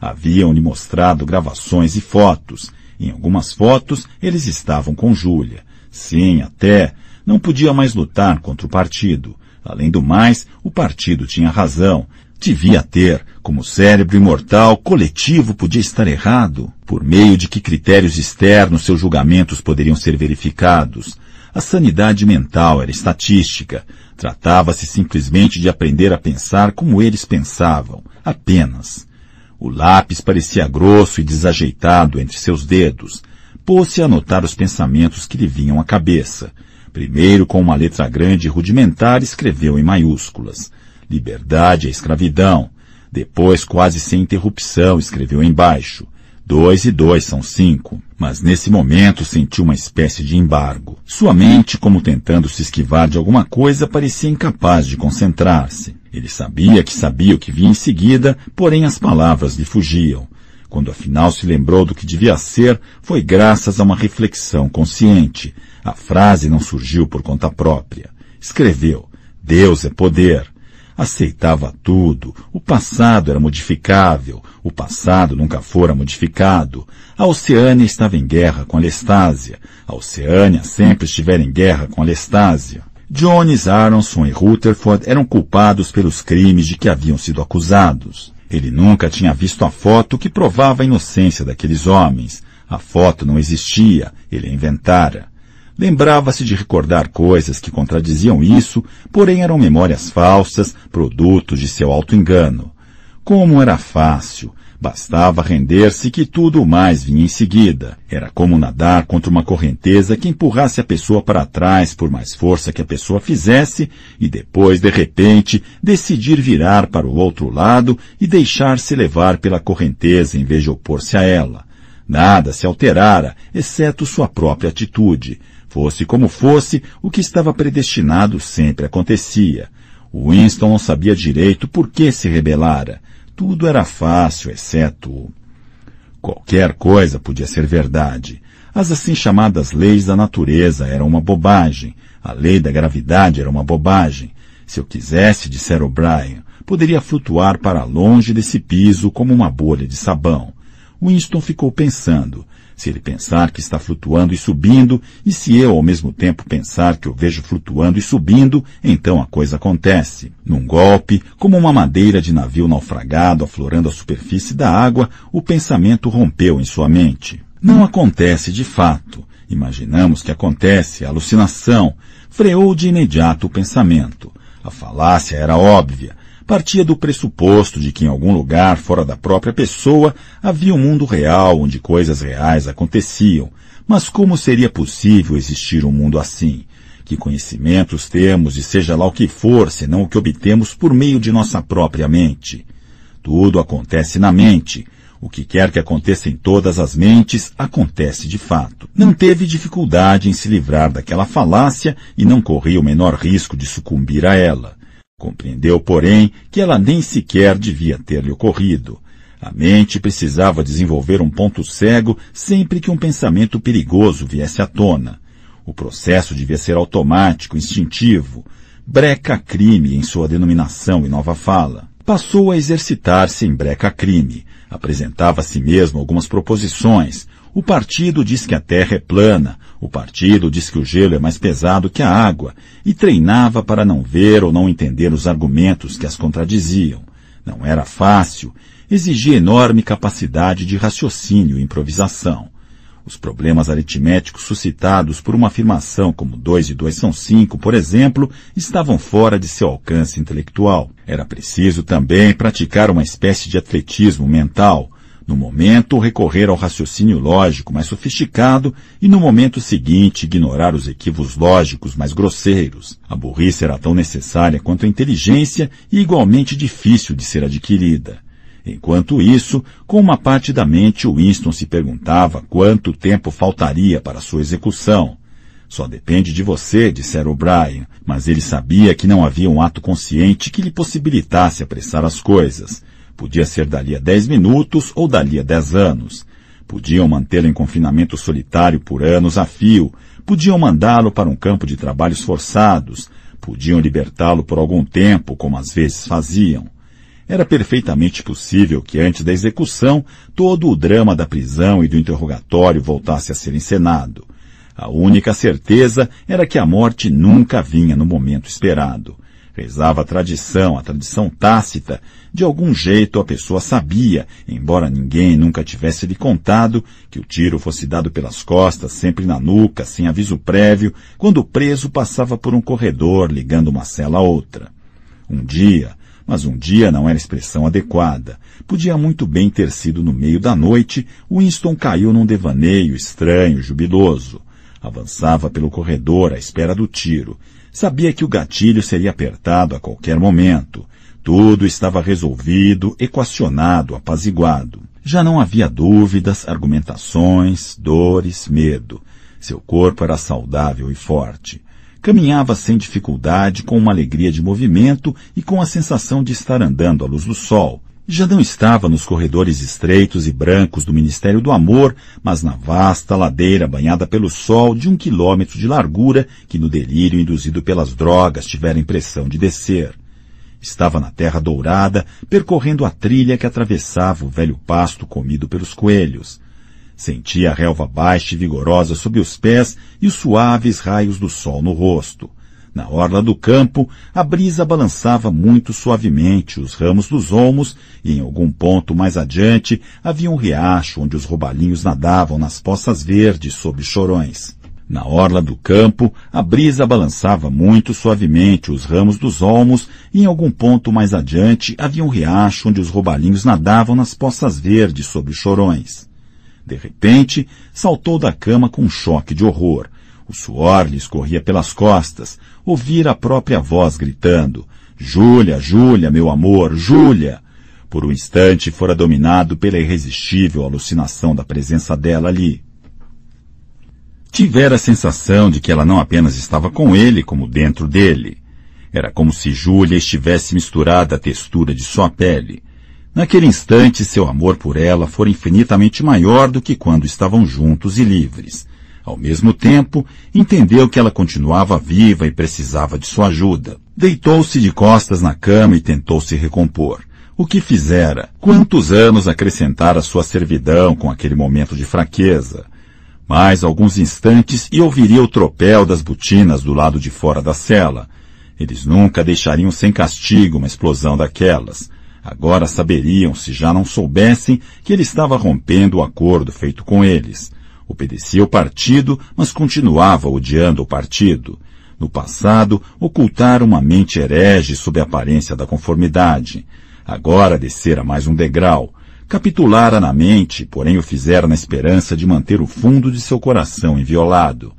Haviam-lhe mostrado gravações e fotos. Em algumas fotos, eles estavam com Júlia. Sim, até. Não podia mais lutar contra o partido. Além do mais, o partido tinha razão. Devia ter, como cérebro imortal, coletivo podia estar errado. Por meio de que critérios externos seus julgamentos poderiam ser verificados? A sanidade mental era estatística. Tratava-se simplesmente de aprender a pensar como eles pensavam. Apenas. O lápis parecia grosso e desajeitado entre seus dedos pôs-se a anotar os pensamentos que lhe vinham à cabeça. Primeiro, com uma letra grande e rudimentar, escreveu em maiúsculas. Liberdade é escravidão. Depois, quase sem interrupção, escreveu embaixo. Dois e dois são cinco. Mas nesse momento sentiu uma espécie de embargo. Sua mente, como tentando se esquivar de alguma coisa, parecia incapaz de concentrar-se. Ele sabia que sabia o que vinha em seguida, porém as palavras lhe fugiam. Quando afinal se lembrou do que devia ser, foi graças a uma reflexão consciente. A frase não surgiu por conta própria. Escreveu: Deus é poder. Aceitava tudo. O passado era modificável. O passado nunca fora modificado. A Oceânia estava em guerra com a Lestásia. A Oceânia sempre estivera em guerra com a Lestásia. Jones, Aronson e Rutherford eram culpados pelos crimes de que haviam sido acusados. Ele nunca tinha visto a foto que provava a inocência daqueles homens. A foto não existia, ele a inventara. Lembrava-se de recordar coisas que contradiziam isso, porém eram memórias falsas, produtos de seu auto-engano. Como era fácil, Bastava render-se que tudo mais vinha em seguida. Era como nadar contra uma correnteza que empurrasse a pessoa para trás por mais força que a pessoa fizesse e depois, de repente, decidir virar para o outro lado e deixar-se levar pela correnteza em vez de opor-se a ela. Nada se alterara, exceto sua própria atitude. Fosse como fosse, o que estava predestinado sempre acontecia. Winston não sabia direito por que se rebelara. Tudo era fácil, exceto. Qualquer coisa podia ser verdade. As assim chamadas leis da natureza eram uma bobagem. A lei da gravidade era uma bobagem. Se eu quisesse, dissera O'Brien, poderia flutuar para longe desse piso como uma bolha de sabão. Winston ficou pensando. Se ele pensar que está flutuando e subindo, e se eu ao mesmo tempo pensar que o vejo flutuando e subindo, então a coisa acontece. Num golpe, como uma madeira de navio naufragado aflorando a superfície da água, o pensamento rompeu em sua mente. Não acontece de fato. Imaginamos que acontece, alucinação. Freou de imediato o pensamento. A falácia era óbvia partia do pressuposto de que em algum lugar fora da própria pessoa havia um mundo real onde coisas reais aconteciam. Mas como seria possível existir um mundo assim? Que conhecimentos temos e seja lá o que for, senão o que obtemos por meio de nossa própria mente? Tudo acontece na mente. O que quer que aconteça em todas as mentes, acontece de fato. Não teve dificuldade em se livrar daquela falácia e não corria o menor risco de sucumbir a ela. Compreendeu, porém, que ela nem sequer devia ter-lhe ocorrido. A mente precisava desenvolver um ponto cego sempre que um pensamento perigoso viesse à tona. O processo devia ser automático, instintivo. Breca-crime em sua denominação e nova fala. Passou a exercitar-se em breca-crime. Apresentava a si mesmo algumas proposições, o partido diz que a terra é plana, o partido diz que o gelo é mais pesado que a água, e treinava para não ver ou não entender os argumentos que as contradiziam. Não era fácil, exigia enorme capacidade de raciocínio e improvisação. Os problemas aritméticos suscitados por uma afirmação como 2 e 2 são 5, por exemplo, estavam fora de seu alcance intelectual. Era preciso também praticar uma espécie de atletismo mental, no momento, recorrer ao raciocínio lógico mais sofisticado e no momento seguinte ignorar os equívocos lógicos mais grosseiros. A burrice era tão necessária quanto a inteligência e igualmente difícil de ser adquirida. Enquanto isso, com uma parte da mente, Winston se perguntava quanto tempo faltaria para sua execução. Só depende de você, dissera O'Brien, mas ele sabia que não havia um ato consciente que lhe possibilitasse apressar as coisas. Podia ser dali a dez minutos ou dali a dez anos. Podiam mantê-lo em confinamento solitário por anos a fio. Podiam mandá-lo para um campo de trabalhos forçados. Podiam libertá-lo por algum tempo, como às vezes faziam. Era perfeitamente possível que antes da execução todo o drama da prisão e do interrogatório voltasse a ser encenado. A única certeza era que a morte nunca vinha no momento esperado. Rezava a tradição, a tradição tácita. De algum jeito a pessoa sabia, embora ninguém nunca tivesse lhe contado, que o tiro fosse dado pelas costas, sempre na nuca, sem aviso prévio, quando o preso passava por um corredor ligando uma cela a outra. Um dia, mas um dia não era expressão adequada. Podia muito bem ter sido no meio da noite, Winston caiu num devaneio estranho, jubiloso. Avançava pelo corredor à espera do tiro. Sabia que o gatilho seria apertado a qualquer momento. Tudo estava resolvido, equacionado, apaziguado. Já não havia dúvidas, argumentações, dores, medo. Seu corpo era saudável e forte. Caminhava sem dificuldade, com uma alegria de movimento e com a sensação de estar andando à luz do sol, já não estava nos corredores estreitos e brancos do Ministério do Amor, mas na vasta ladeira banhada pelo sol de um quilômetro de largura que no delírio induzido pelas drogas tivera impressão de descer. Estava na terra dourada, percorrendo a trilha que atravessava o velho pasto comido pelos coelhos. Sentia a relva baixa e vigorosa sob os pés e os suaves raios do sol no rosto. Na orla do campo, a brisa balançava muito suavemente os ramos dos olmos e em algum ponto mais adiante havia um riacho onde os roubalinhos nadavam nas poças verdes sob chorões. Na orla do campo, a brisa balançava muito suavemente os ramos dos olmos e em algum ponto mais adiante havia um riacho onde os roubalinhos nadavam nas poças verdes sob chorões. De repente, saltou da cama com um choque de horror. O suor lhe escorria pelas costas, ouvir a própria voz gritando: Júlia, Júlia, meu amor, Júlia! Por um instante fora dominado pela irresistível alucinação da presença dela ali. Tivera a sensação de que ela não apenas estava com ele, como dentro dele. Era como se Júlia estivesse misturada à textura de sua pele. Naquele instante, seu amor por ela fora infinitamente maior do que quando estavam juntos e livres. Ao mesmo tempo, entendeu que ela continuava viva e precisava de sua ajuda. Deitou-se de costas na cama e tentou se recompor. O que fizera? Quantos anos acrescentara sua servidão com aquele momento de fraqueza? Mais alguns instantes e ouviria o tropel das botinas do lado de fora da cela. Eles nunca deixariam sem castigo uma explosão daquelas. Agora saberiam, se já não soubessem, que ele estava rompendo o acordo feito com eles. Obedecia o partido, mas continuava odiando o partido. No passado, ocultara uma mente herege sob a aparência da conformidade. Agora descera mais um degrau. Capitulara na mente, porém o fizera na esperança de manter o fundo de seu coração inviolado.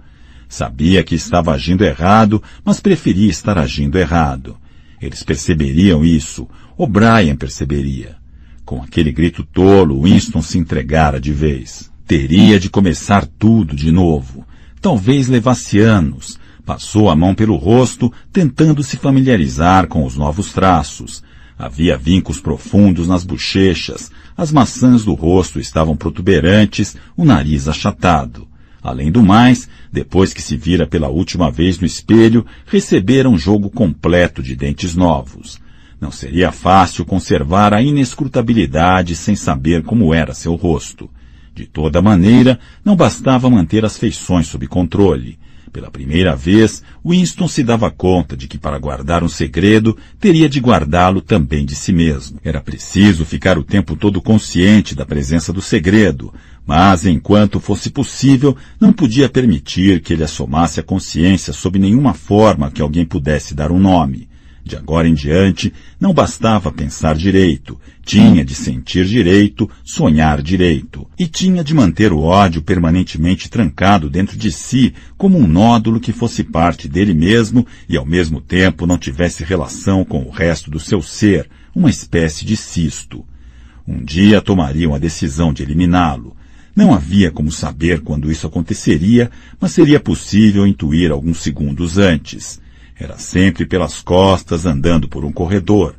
Sabia que estava agindo errado, mas preferia estar agindo errado. Eles perceberiam isso. O'Brien perceberia. Com aquele grito tolo, Winston se entregara de vez. Teria de começar tudo de novo. Talvez levasse anos. Passou a mão pelo rosto, tentando se familiarizar com os novos traços. Havia vincos profundos nas bochechas, as maçãs do rosto estavam protuberantes, o nariz achatado. Além do mais, depois que se vira pela última vez no espelho, recebera um jogo completo de dentes novos. Não seria fácil conservar a inescrutabilidade sem saber como era seu rosto. De toda maneira, não bastava manter as feições sob controle. Pela primeira vez, Winston se dava conta de que para guardar um segredo, teria de guardá-lo também de si mesmo. Era preciso ficar o tempo todo consciente da presença do segredo, mas enquanto fosse possível, não podia permitir que ele assomasse a consciência sob nenhuma forma que alguém pudesse dar um nome. De agora em diante, não bastava pensar direito, tinha de sentir direito, sonhar direito, e tinha de manter o ódio permanentemente trancado dentro de si como um nódulo que fosse parte dele mesmo e ao mesmo tempo não tivesse relação com o resto do seu ser, uma espécie de cisto. Um dia tomariam a decisão de eliminá-lo. Não havia como saber quando isso aconteceria, mas seria possível intuir alguns segundos antes. Era sempre pelas costas andando por um corredor.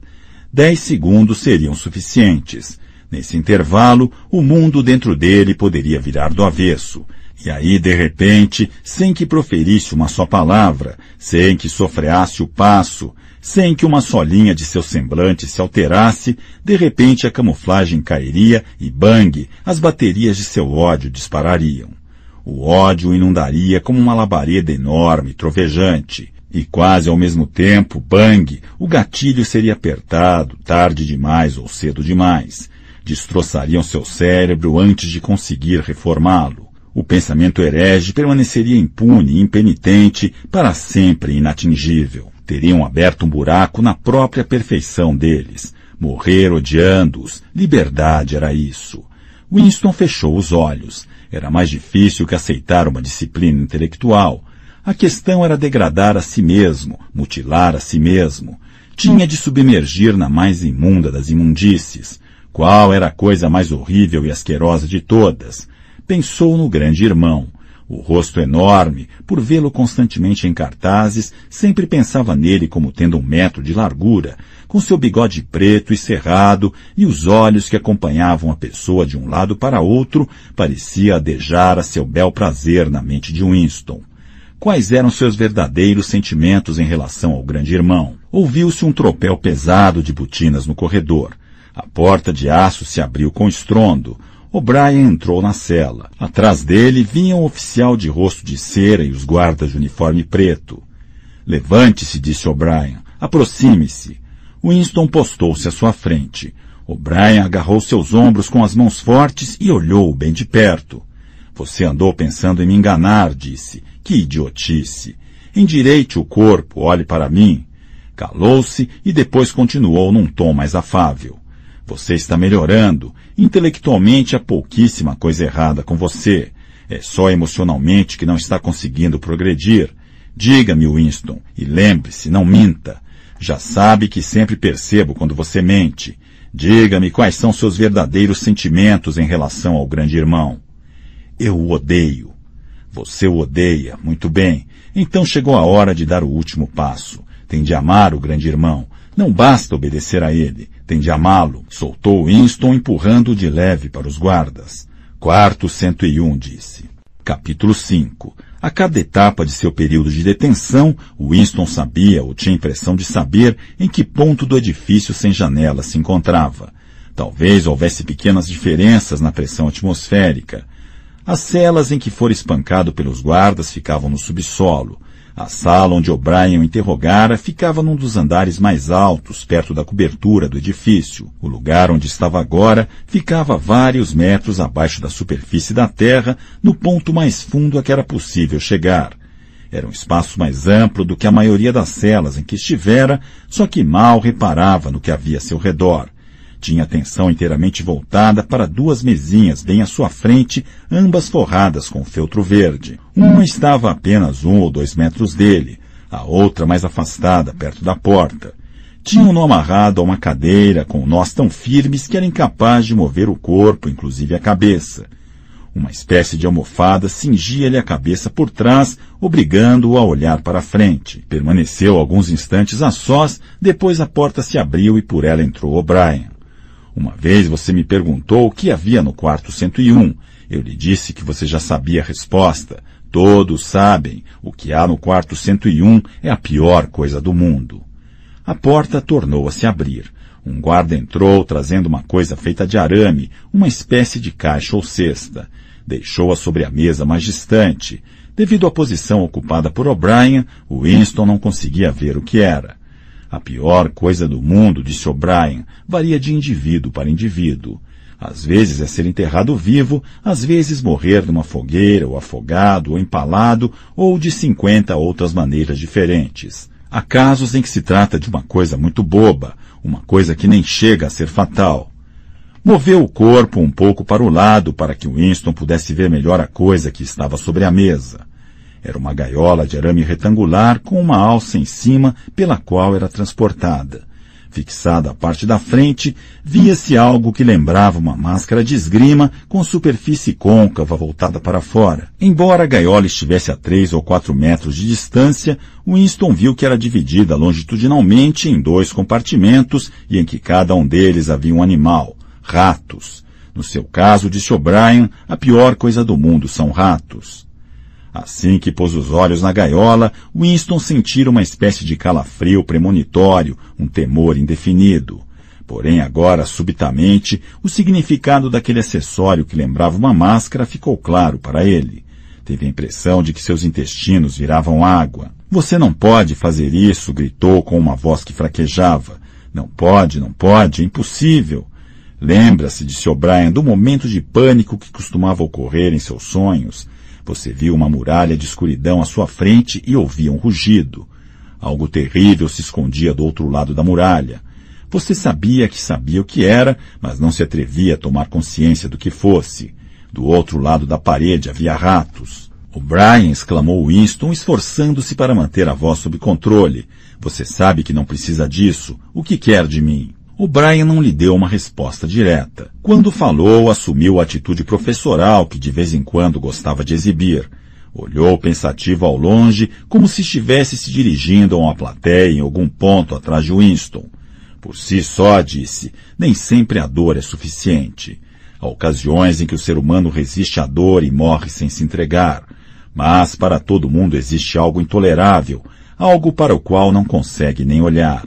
Dez segundos seriam suficientes. Nesse intervalo, o mundo dentro dele poderia virar do avesso. E aí, de repente, sem que proferisse uma só palavra, sem que sofreasse o passo, sem que uma só linha de seu semblante se alterasse, de repente a camuflagem cairia e bang, as baterias de seu ódio disparariam. O ódio inundaria como uma labareda enorme, trovejante. E quase ao mesmo tempo, bang, o gatilho seria apertado, tarde demais ou cedo demais. Destroçariam seu cérebro antes de conseguir reformá-lo. O pensamento herege permaneceria impune, impenitente, para sempre inatingível. Teriam aberto um buraco na própria perfeição deles. Morrer odiando-os. Liberdade era isso. Winston fechou os olhos. Era mais difícil que aceitar uma disciplina intelectual. A questão era degradar a si mesmo, mutilar a si mesmo. Tinha de submergir na mais imunda das imundícies. Qual era a coisa mais horrível e asquerosa de todas? Pensou no grande irmão. O rosto enorme, por vê-lo constantemente em cartazes, sempre pensava nele como tendo um metro de largura, com seu bigode preto e cerrado e os olhos que acompanhavam a pessoa de um lado para outro, parecia adejar a seu bel prazer na mente de Winston. Quais eram seus verdadeiros sentimentos em relação ao grande irmão? Ouviu-se um tropel pesado de botinas no corredor. A porta de aço se abriu com estrondo. O'Brien entrou na cela. Atrás dele vinha um oficial de rosto de cera e os guardas de uniforme preto. Levante-se, disse O'Brien. Aproxime-se. Winston postou-se à sua frente. O'Brien agarrou seus ombros com as mãos fortes e olhou bem de perto. Você andou pensando em me enganar, disse. Que idiotice! Endireite o corpo, olhe para mim. Calou-se e depois continuou num tom mais afável. Você está melhorando. Intelectualmente há pouquíssima coisa errada com você. É só emocionalmente que não está conseguindo progredir. Diga-me, Winston, e lembre-se, não minta. Já sabe que sempre percebo quando você mente. Diga-me quais são seus verdadeiros sentimentos em relação ao grande irmão. Eu o odeio. Você o odeia. Muito bem. Então chegou a hora de dar o último passo. Tem de amar o grande irmão. Não basta obedecer a ele. Tem de amá-lo. Soltou Winston empurrando de leve para os guardas. Quarto 101 disse. Capítulo 5 a cada etapa de seu período de detenção, Winston sabia ou tinha impressão de saber em que ponto do edifício sem janela se encontrava. Talvez houvesse pequenas diferenças na pressão atmosférica. As celas em que for espancado pelos guardas ficavam no subsolo. A sala onde O'Brien o interrogara ficava num dos andares mais altos, perto da cobertura do edifício. O lugar onde estava agora ficava vários metros abaixo da superfície da terra, no ponto mais fundo a que era possível chegar. Era um espaço mais amplo do que a maioria das celas em que estivera, só que mal reparava no que havia a seu redor. Tinha atenção inteiramente voltada para duas mesinhas bem à sua frente, ambas forradas com feltro verde. Uma estava a apenas um ou dois metros dele, a outra mais afastada, perto da porta. Tinham-no amarrado a uma cadeira com nós tão firmes que era incapaz de mover o corpo, inclusive a cabeça. Uma espécie de almofada cingia-lhe a cabeça por trás, obrigando-o a olhar para a frente. Permaneceu alguns instantes a sós, depois a porta se abriu e por ela entrou O'Brien. Uma vez você me perguntou o que havia no quarto 101. Eu lhe disse que você já sabia a resposta. Todos sabem. O que há no quarto 101 é a pior coisa do mundo. A porta tornou a se abrir. Um guarda entrou trazendo uma coisa feita de arame, uma espécie de caixa ou cesta. Deixou-a sobre a mesa mais distante. Devido à posição ocupada por O'Brien, Winston não conseguia ver o que era. A pior coisa do mundo, disse O'Brien, varia de indivíduo para indivíduo. Às vezes é ser enterrado vivo, às vezes morrer numa fogueira, ou afogado, ou empalado, ou de cinquenta outras maneiras diferentes. Há casos em que se trata de uma coisa muito boba, uma coisa que nem chega a ser fatal. Moveu o corpo um pouco para o lado para que Winston pudesse ver melhor a coisa que estava sobre a mesa. Era uma gaiola de arame retangular com uma alça em cima pela qual era transportada. Fixada à parte da frente, via-se algo que lembrava uma máscara de esgrima com superfície côncava voltada para fora. Embora a gaiola estivesse a três ou quatro metros de distância, Winston viu que era dividida longitudinalmente em dois compartimentos e em que cada um deles havia um animal, ratos. No seu caso, disse O'Brien, a pior coisa do mundo são ratos. Assim que pôs os olhos na gaiola, Winston sentira uma espécie de calafrio premonitório, um temor indefinido. Porém, agora, subitamente, o significado daquele acessório que lembrava uma máscara ficou claro para ele. Teve a impressão de que seus intestinos viravam água. Você não pode fazer isso, gritou com uma voz que fraquejava. Não pode, não pode, é impossível. Lembra-se, disse O'Brien, do momento de pânico que costumava ocorrer em seus sonhos. Você viu uma muralha de escuridão à sua frente e ouvia um rugido. Algo terrível se escondia do outro lado da muralha. Você sabia que sabia o que era, mas não se atrevia a tomar consciência do que fosse. Do outro lado da parede havia ratos. O Brian exclamou Winston, esforçando-se para manter a voz sob controle. Você sabe que não precisa disso. O que quer de mim? O Brian não lhe deu uma resposta direta. Quando falou, assumiu a atitude professoral que de vez em quando gostava de exibir. Olhou pensativo ao longe, como se estivesse se dirigindo a uma plateia em algum ponto atrás de Winston. Por si só, disse, nem sempre a dor é suficiente. Há ocasiões em que o ser humano resiste à dor e morre sem se entregar. Mas para todo mundo existe algo intolerável, algo para o qual não consegue nem olhar.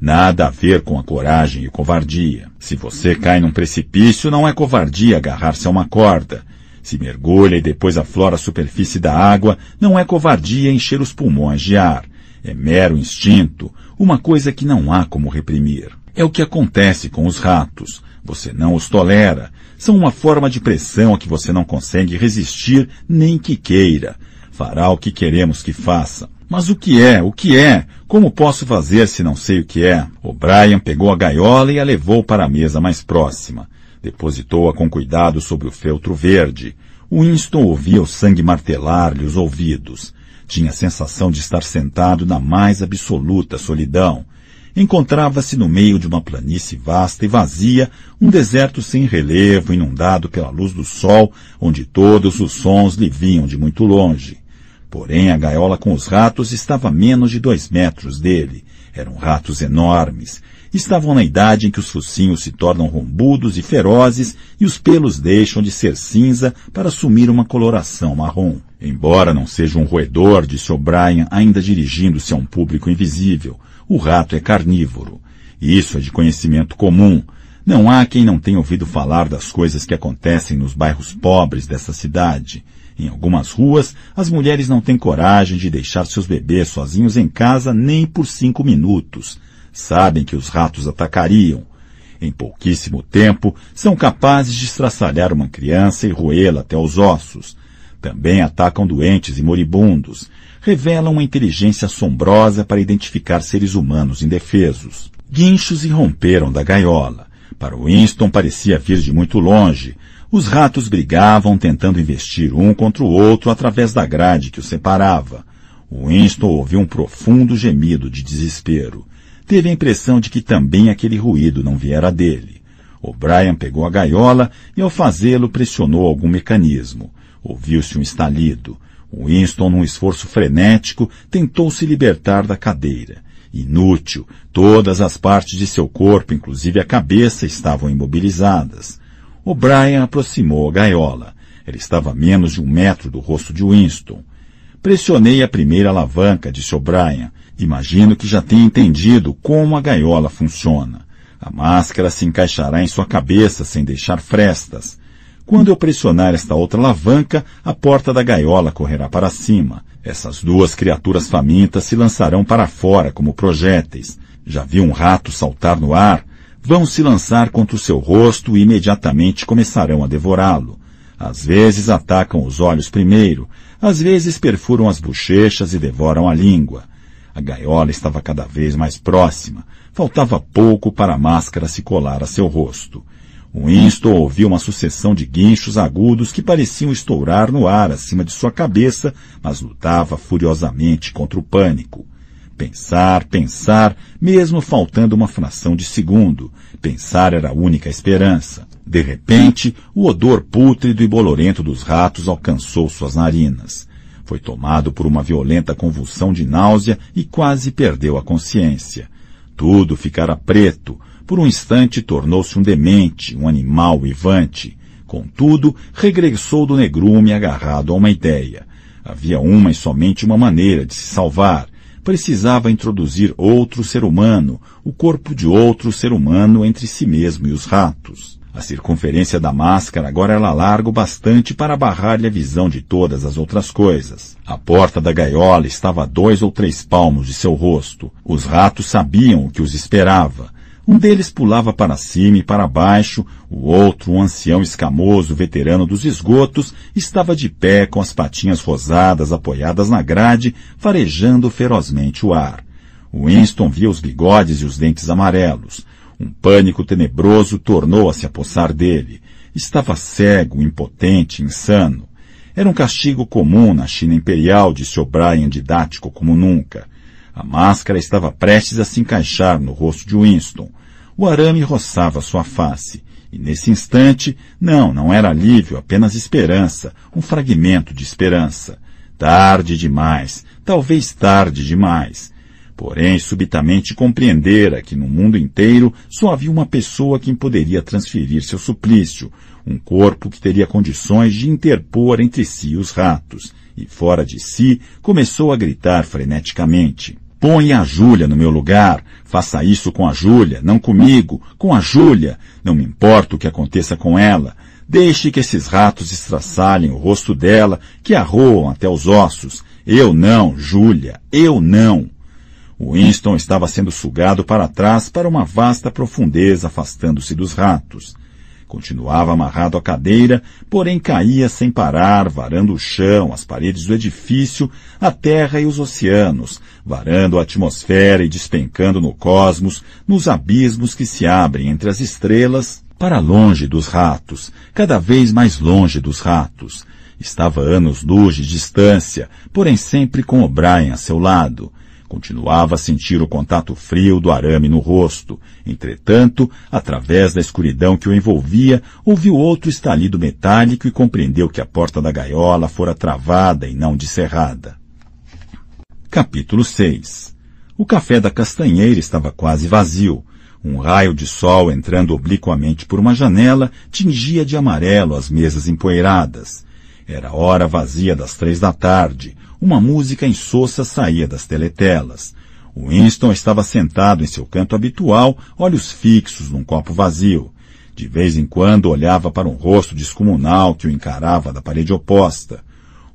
Nada a ver com a coragem e covardia. Se você cai num precipício, não é covardia agarrar-se a uma corda. Se mergulha e depois aflora a superfície da água, não é covardia encher os pulmões de ar. É mero instinto, uma coisa que não há como reprimir. É o que acontece com os ratos. Você não os tolera. São uma forma de pressão a que você não consegue resistir nem que queira. Fará o que queremos que faça. Mas o que é? O que é? Como posso fazer se não sei o que é? O Brian pegou a gaiola e a levou para a mesa mais próxima. Depositou-a com cuidado sobre o feltro verde. Winston ouvia o sangue martelar-lhe os ouvidos. Tinha a sensação de estar sentado na mais absoluta solidão. encontrava-se no meio de uma planície vasta e vazia, um deserto sem relevo, inundado pela luz do sol, onde todos os sons lhe vinham de muito longe. Porém, a gaiola com os ratos estava a menos de dois metros dele. Eram ratos enormes. Estavam na idade em que os focinhos se tornam rombudos e ferozes e os pelos deixam de ser cinza para assumir uma coloração marrom. Embora não seja um roedor, disse O'Brien, ainda dirigindo-se a um público invisível, o rato é carnívoro. Isso é de conhecimento comum. Não há quem não tenha ouvido falar das coisas que acontecem nos bairros pobres dessa cidade. Em algumas ruas, as mulheres não têm coragem de deixar seus bebês sozinhos em casa nem por cinco minutos. Sabem que os ratos atacariam. Em pouquíssimo tempo, são capazes de estraçalhar uma criança e roê-la até os ossos. Também atacam doentes e moribundos revelam uma inteligência assombrosa para identificar seres humanos indefesos. Guinchos irromperam da gaiola. Para Winston parecia vir de muito longe. Os ratos brigavam tentando investir um contra o outro através da grade que os separava. Winston ouviu um profundo gemido de desespero. Teve a impressão de que também aquele ruído não viera dele. O'Brien pegou a gaiola e, ao fazê-lo, pressionou algum mecanismo. Ouviu-se um estalido. Winston, num esforço frenético, tentou se libertar da cadeira. Inútil. Todas as partes de seu corpo, inclusive a cabeça, estavam imobilizadas. O'Brien aproximou a gaiola. Ela estava a menos de um metro do rosto de Winston. Pressionei a primeira alavanca, disse O'Brien. Imagino que já tenha entendido como a gaiola funciona. A máscara se encaixará em sua cabeça sem deixar frestas. Quando eu pressionar esta outra alavanca, a porta da gaiola correrá para cima. Essas duas criaturas famintas se lançarão para fora como projéteis. Já vi um rato saltar no ar? Vão se lançar contra o seu rosto e imediatamente começarão a devorá-lo. Às vezes atacam os olhos primeiro, às vezes perfuram as bochechas e devoram a língua. A gaiola estava cada vez mais próxima. Faltava pouco para a máscara se colar a seu rosto. Winston ouviu uma sucessão de guinchos agudos que pareciam estourar no ar acima de sua cabeça, mas lutava furiosamente contra o pânico. Pensar, pensar, mesmo faltando uma fração de segundo. Pensar era a única esperança. De repente, o odor pútrido e bolorento dos ratos alcançou suas narinas. Foi tomado por uma violenta convulsão de náusea e quase perdeu a consciência. Tudo ficara preto, por um instante tornou-se um demente, um animal vivante. Contudo, regressou do negrume agarrado a uma ideia. Havia uma e somente uma maneira de se salvar. Precisava introduzir outro ser humano, o corpo de outro ser humano entre si mesmo e os ratos. A circunferência da máscara agora era larga o bastante para barrar-lhe a visão de todas as outras coisas. A porta da gaiola estava a dois ou três palmos de seu rosto. Os ratos sabiam o que os esperava. Um deles pulava para cima e para baixo, o outro, um ancião escamoso, veterano dos esgotos, estava de pé com as patinhas rosadas apoiadas na grade, farejando ferozmente o ar. Winston via os bigodes e os dentes amarelos. Um pânico tenebroso tornou a se apossar dele. Estava cego, impotente, insano. Era um castigo comum na China imperial, disse O'Brien didático como nunca. A máscara estava prestes a se encaixar no rosto de Winston. O arame roçava sua face. E nesse instante, não, não era alívio, apenas esperança, um fragmento de esperança. Tarde demais, talvez tarde demais. Porém, subitamente compreendera que no mundo inteiro só havia uma pessoa quem poderia transferir seu suplício, um corpo que teria condições de interpor entre si os ratos, e fora de si começou a gritar freneticamente. Ponha a Júlia no meu lugar. Faça isso com a Júlia, não comigo, com a Júlia. Não me importa o que aconteça com ela. Deixe que esses ratos estraçalhem o rosto dela, que a roam até os ossos. Eu não, Júlia, eu não. Winston estava sendo sugado para trás para uma vasta profundeza, afastando-se dos ratos. Continuava amarrado à cadeira, porém caía sem parar, varando o chão, as paredes do edifício, a terra e os oceanos, varando a atmosfera e despencando no cosmos, nos abismos que se abrem entre as estrelas, para longe dos ratos, cada vez mais longe dos ratos. Estava anos-luz de distância, porém sempre com O'Brien a seu lado. Continuava a sentir o contato frio do arame no rosto. Entretanto, através da escuridão que o envolvia, ouviu outro estalido metálico e compreendeu que a porta da gaiola fora travada e não descerrada. Capítulo 6 O café da castanheira estava quase vazio. Um raio de sol entrando obliquamente por uma janela tingia de amarelo as mesas empoeiradas. Era hora vazia das três da tarde. Uma música insossa saía das teletelas. Winston estava sentado em seu canto habitual, olhos fixos num copo vazio. De vez em quando olhava para um rosto descomunal que o encarava da parede oposta.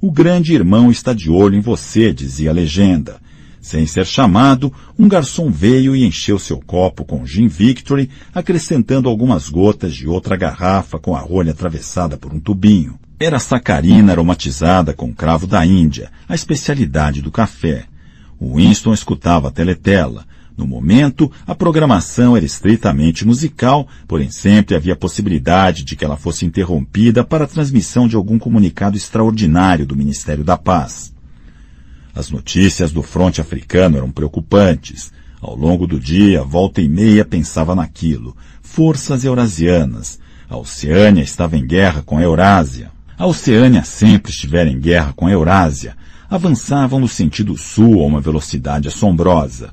O grande irmão está de olho em você, dizia a legenda. Sem ser chamado, um garçom veio e encheu seu copo com gin Victory, acrescentando algumas gotas de outra garrafa com a rolha atravessada por um tubinho. Era sacarina aromatizada com cravo da Índia, a especialidade do café. Winston escutava a teletela. No momento, a programação era estritamente musical, porém sempre havia possibilidade de que ela fosse interrompida para a transmissão de algum comunicado extraordinário do Ministério da Paz. As notícias do fronte africano eram preocupantes. Ao longo do dia, volta e meia pensava naquilo. Forças eurasianas. A Oceânia estava em guerra com a Eurásia. A Oceânia sempre estivera em guerra com a Eurásia. Avançavam no sentido sul a uma velocidade assombrosa.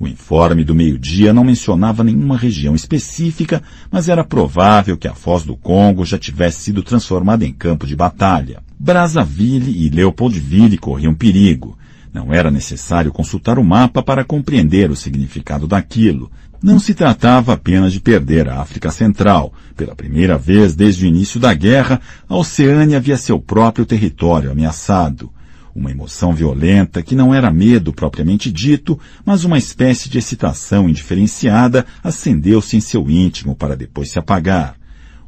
O informe do meio-dia não mencionava nenhuma região específica, mas era provável que a Foz do Congo já tivesse sido transformada em campo de batalha. Brazzaville e Leopoldville corriam perigo. Não era necessário consultar o mapa para compreender o significado daquilo. Não se tratava apenas de perder a África Central. Pela primeira vez desde o início da guerra, a Oceânia havia seu próprio território ameaçado. Uma emoção violenta que não era medo propriamente dito, mas uma espécie de excitação indiferenciada acendeu-se em seu íntimo para depois se apagar.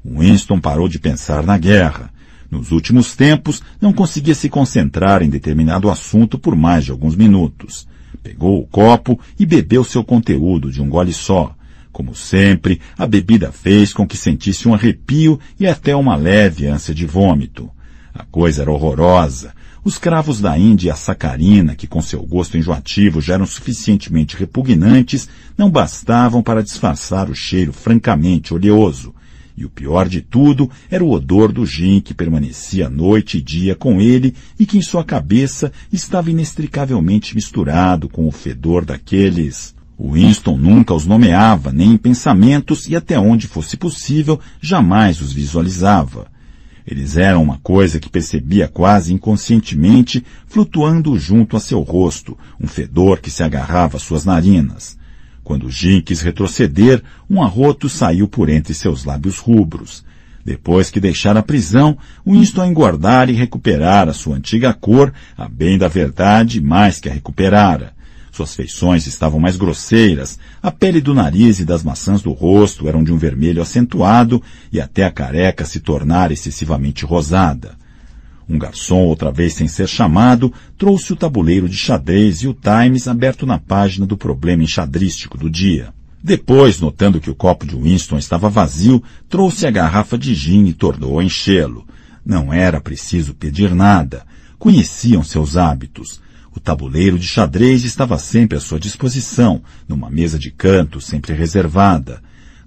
Winston parou de pensar na guerra. Nos últimos tempos, não conseguia se concentrar em determinado assunto por mais de alguns minutos. Pegou o copo e bebeu seu conteúdo de um gole só. Como sempre, a bebida fez com que sentisse um arrepio e até uma leve ânsia de vômito. A coisa era horrorosa. Os cravos da Índia e a sacarina, que com seu gosto enjoativo já eram suficientemente repugnantes, não bastavam para disfarçar o cheiro francamente oleoso. E o pior de tudo era o odor do gin que permanecia noite e dia com ele e que em sua cabeça estava inextricavelmente misturado com o fedor daqueles. Winston nunca os nomeava, nem em pensamentos e até onde fosse possível, jamais os visualizava. Eles eram uma coisa que percebia quase inconscientemente, flutuando junto a seu rosto, um fedor que se agarrava às suas narinas. Quando Jim quis retroceder, um arroto saiu por entre seus lábios rubros. Depois que deixara a prisão, Winston engordara e recuperara sua antiga cor, a bem da verdade, mais que a recuperara. Suas feições estavam mais grosseiras, a pele do nariz e das maçãs do rosto eram de um vermelho acentuado e até a careca se tornara excessivamente rosada. Um garçom, outra vez sem ser chamado, trouxe o tabuleiro de xadrez e o Times aberto na página do problema enxadrístico do dia. Depois, notando que o copo de Winston estava vazio, trouxe a garrafa de gin e tornou a enchê-lo. Não era preciso pedir nada. Conheciam seus hábitos. O tabuleiro de xadrez estava sempre à sua disposição, numa mesa de canto sempre reservada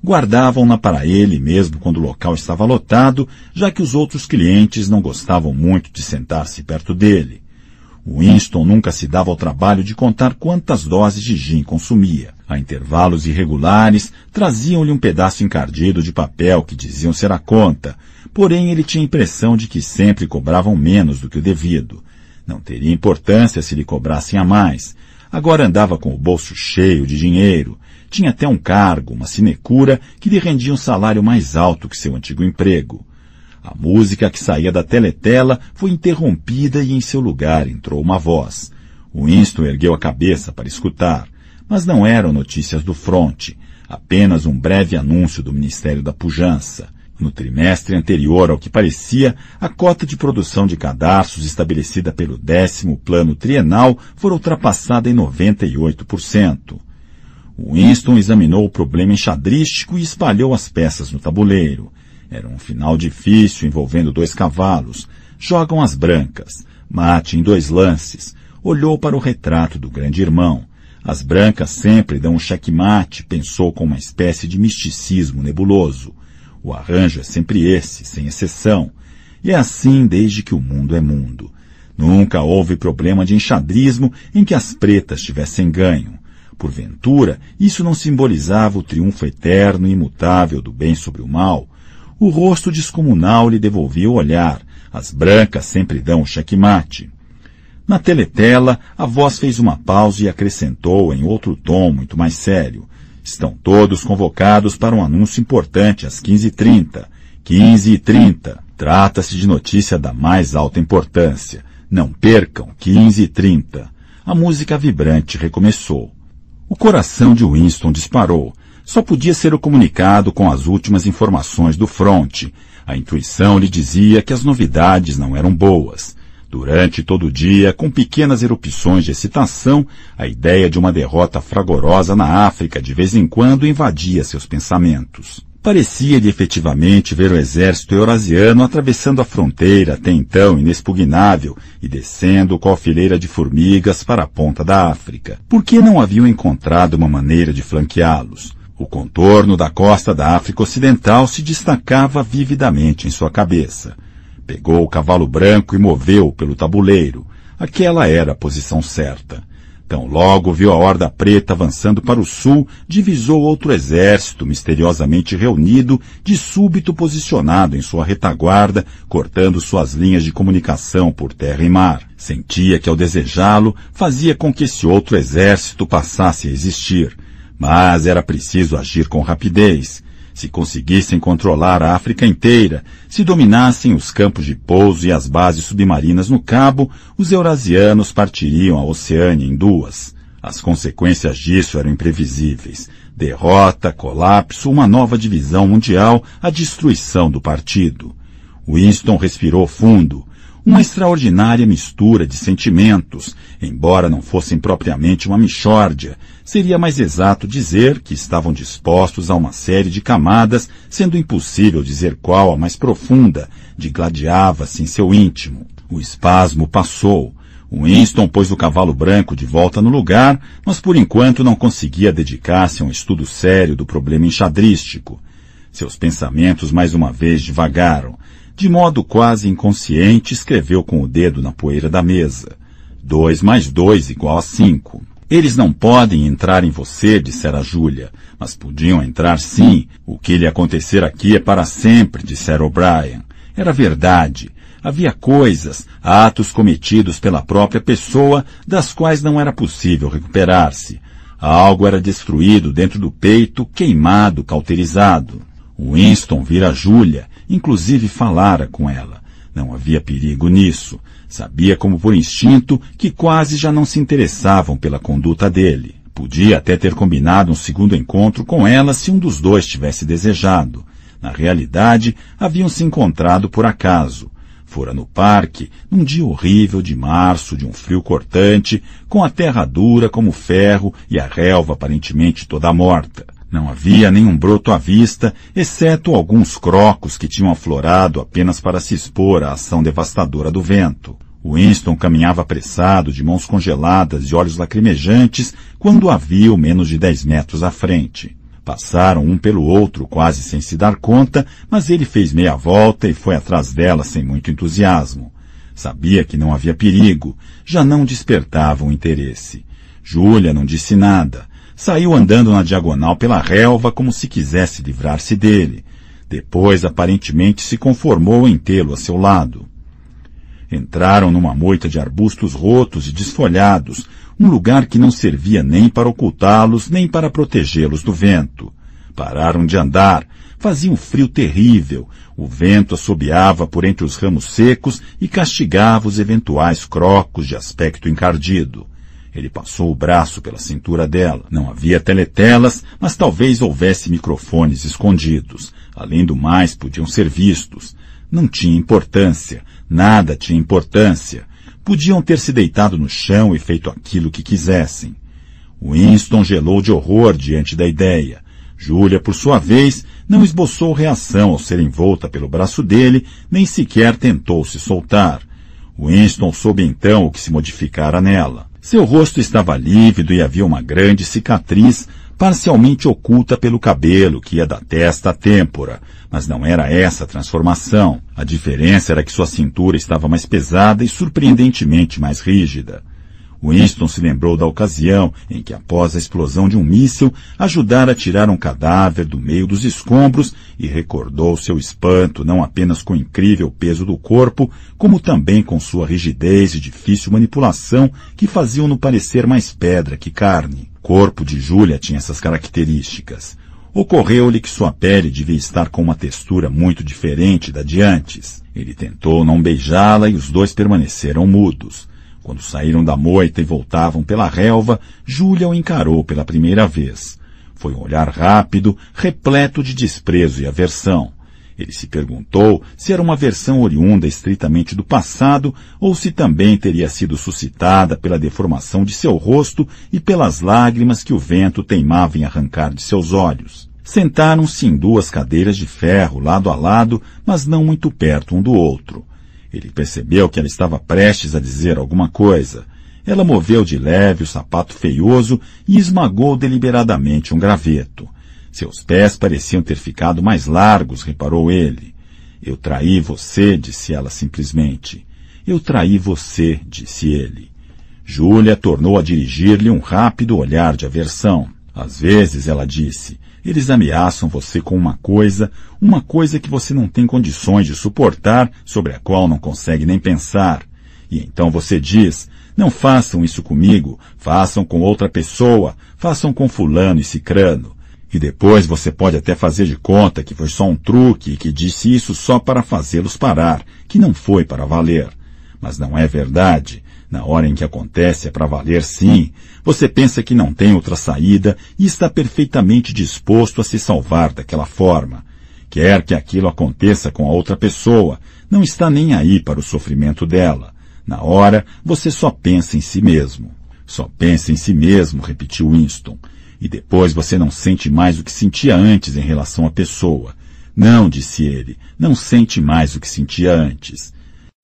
guardavam-na para ele mesmo quando o local estava lotado, já que os outros clientes não gostavam muito de sentar-se perto dele. Winston nunca se dava ao trabalho de contar quantas doses de gin consumia. A intervalos irregulares, traziam-lhe um pedaço encardido de papel que diziam ser a conta, porém ele tinha a impressão de que sempre cobravam menos do que o devido. Não teria importância se lhe cobrassem a mais. Agora andava com o bolso cheio de dinheiro, tinha até um cargo, uma sinecura, que lhe rendia um salário mais alto que seu antigo emprego. A música que saía da teletela foi interrompida e em seu lugar entrou uma voz. Winston ergueu a cabeça para escutar, mas não eram notícias do fronte, apenas um breve anúncio do Ministério da Pujança. No trimestre anterior ao que parecia, a cota de produção de cadastros estabelecida pelo décimo plano trienal foi ultrapassada em 98%. Winston examinou o problema enxadrístico e espalhou as peças no tabuleiro. Era um final difícil envolvendo dois cavalos. Jogam as brancas. Mate em dois lances. olhou para o retrato do grande irmão. As brancas sempre dão um checkmate, pensou com uma espécie de misticismo nebuloso. O arranjo é sempre esse, sem exceção. E é assim desde que o mundo é mundo. Nunca houve problema de enxadrismo em que as pretas tivessem ganho. Porventura, isso não simbolizava o triunfo eterno e imutável do bem sobre o mal? O rosto descomunal lhe devolvia o olhar. As brancas sempre dão o checkmate. Na teletela, a voz fez uma pausa e acrescentou em outro tom muito mais sério. Estão todos convocados para um anúncio importante às 15h30. 15h30. Trata-se de notícia da mais alta importância. Não percam, 15h30. A música vibrante recomeçou. O coração de Winston disparou. Só podia ser o comunicado com as últimas informações do fronte. A intuição lhe dizia que as novidades não eram boas. Durante todo o dia, com pequenas erupções de excitação, a ideia de uma derrota fragorosa na África de vez em quando invadia seus pensamentos. Parecia-lhe efetivamente ver o exército eurasiano atravessando a fronteira, até então inexpugnável, e descendo com a fileira de formigas para a ponta da África. Por que não haviam encontrado uma maneira de flanqueá-los? O contorno da costa da África Ocidental se destacava vividamente em sua cabeça. Pegou o cavalo branco e moveu pelo tabuleiro. Aquela era a posição certa. Tão logo viu a horda preta avançando para o sul, divisou outro exército misteriosamente reunido, de súbito posicionado em sua retaguarda, cortando suas linhas de comunicação por terra e mar. Sentia que ao desejá-lo, fazia com que esse outro exército passasse a existir. Mas era preciso agir com rapidez. Se conseguissem controlar a África inteira, se dominassem os campos de pouso e as bases submarinas no Cabo, os eurasianos partiriam a Oceânia em duas. As consequências disso eram imprevisíveis. Derrota, colapso, uma nova divisão mundial, a destruição do partido. Winston respirou fundo. Uma extraordinária mistura de sentimentos, embora não fossem propriamente uma mixórdia, seria mais exato dizer que estavam dispostos a uma série de camadas, sendo impossível dizer qual a mais profunda, digladiava-se em seu íntimo. O espasmo passou. Winston pôs o cavalo branco de volta no lugar, mas por enquanto não conseguia dedicar-se a um estudo sério do problema enxadrístico. Seus pensamentos mais uma vez divagaram. De modo quase inconsciente, escreveu com o dedo na poeira da mesa. Dois mais dois igual a cinco. Eles não podem entrar em você, dissera Júlia, mas podiam entrar sim. O que lhe acontecer aqui é para sempre, dissera O'Brien. Era verdade. Havia coisas, atos cometidos pela própria pessoa, das quais não era possível recuperar-se. Algo era destruído dentro do peito, queimado, cauterizado. Winston vira Júlia Inclusive falara com ela. Não havia perigo nisso. Sabia como por instinto que quase já não se interessavam pela conduta dele. Podia até ter combinado um segundo encontro com ela se um dos dois tivesse desejado. Na realidade, haviam se encontrado por acaso. Fora no parque, num dia horrível de março, de um frio cortante, com a terra dura como ferro e a relva aparentemente toda morta. Não havia nenhum broto à vista, exceto alguns crocos que tinham aflorado apenas para se expor à ação devastadora do vento. Winston caminhava apressado, de mãos congeladas e olhos lacrimejantes, quando a viu menos de dez metros à frente. Passaram um pelo outro, quase sem se dar conta, mas ele fez meia volta e foi atrás dela sem muito entusiasmo. Sabia que não havia perigo, já não despertava o interesse. Júlia não disse nada. Saiu andando na diagonal pela relva como se quisesse livrar-se dele. Depois, aparentemente, se conformou em tê-lo a seu lado. Entraram numa moita de arbustos rotos e desfolhados, um lugar que não servia nem para ocultá-los, nem para protegê-los do vento. Pararam de andar. Fazia um frio terrível. O vento assobiava por entre os ramos secos e castigava os eventuais crocos de aspecto encardido. Ele passou o braço pela cintura dela. Não havia teletelas, mas talvez houvesse microfones escondidos. Além do mais, podiam ser vistos. Não tinha importância. Nada tinha importância. Podiam ter se deitado no chão e feito aquilo que quisessem. Winston gelou de horror diante da ideia. Júlia, por sua vez, não esboçou reação ao ser envolta pelo braço dele, nem sequer tentou se soltar. Winston soube então o que se modificara nela. Seu rosto estava lívido e havia uma grande cicatriz, parcialmente oculta pelo cabelo que ia da testa à têmpora, mas não era essa a transformação. A diferença era que sua cintura estava mais pesada e surpreendentemente mais rígida. Winston se lembrou da ocasião em que, após a explosão de um míssil, ajudara a tirar um cadáver do meio dos escombros e recordou seu espanto não apenas com o incrível peso do corpo, como também com sua rigidez e difícil manipulação que faziam-no parecer mais pedra que carne. O corpo de Júlia tinha essas características. Ocorreu-lhe que sua pele devia estar com uma textura muito diferente da de antes. Ele tentou não beijá-la e os dois permaneceram mudos. Quando saíram da moita e voltavam pela relva, Júlia o encarou pela primeira vez. Foi um olhar rápido, repleto de desprezo e aversão. Ele se perguntou se era uma versão oriunda estritamente do passado ou se também teria sido suscitada pela deformação de seu rosto e pelas lágrimas que o vento teimava em arrancar de seus olhos. Sentaram-se em duas cadeiras de ferro, lado a lado, mas não muito perto um do outro. Ele percebeu que ela estava prestes a dizer alguma coisa. Ela moveu de leve o sapato feioso e esmagou deliberadamente um graveto. Seus pés pareciam ter ficado mais largos, reparou ele. Eu traí você, disse ela simplesmente. Eu traí você, disse ele. Júlia tornou a dirigir-lhe um rápido olhar de aversão. Às vezes, ela disse, eles ameaçam você com uma coisa, uma coisa que você não tem condições de suportar, sobre a qual não consegue nem pensar. E então você diz, não façam isso comigo, façam com outra pessoa, façam com fulano e cicrano. E depois você pode até fazer de conta que foi só um truque e que disse isso só para fazê-los parar, que não foi para valer. Mas não é verdade. Na hora em que acontece é para valer sim. Você pensa que não tem outra saída e está perfeitamente disposto a se salvar daquela forma. Quer que aquilo aconteça com a outra pessoa, não está nem aí para o sofrimento dela. Na hora, você só pensa em si mesmo. Só pensa em si mesmo, repetiu Winston. E depois você não sente mais o que sentia antes em relação à pessoa. Não, disse ele, não sente mais o que sentia antes.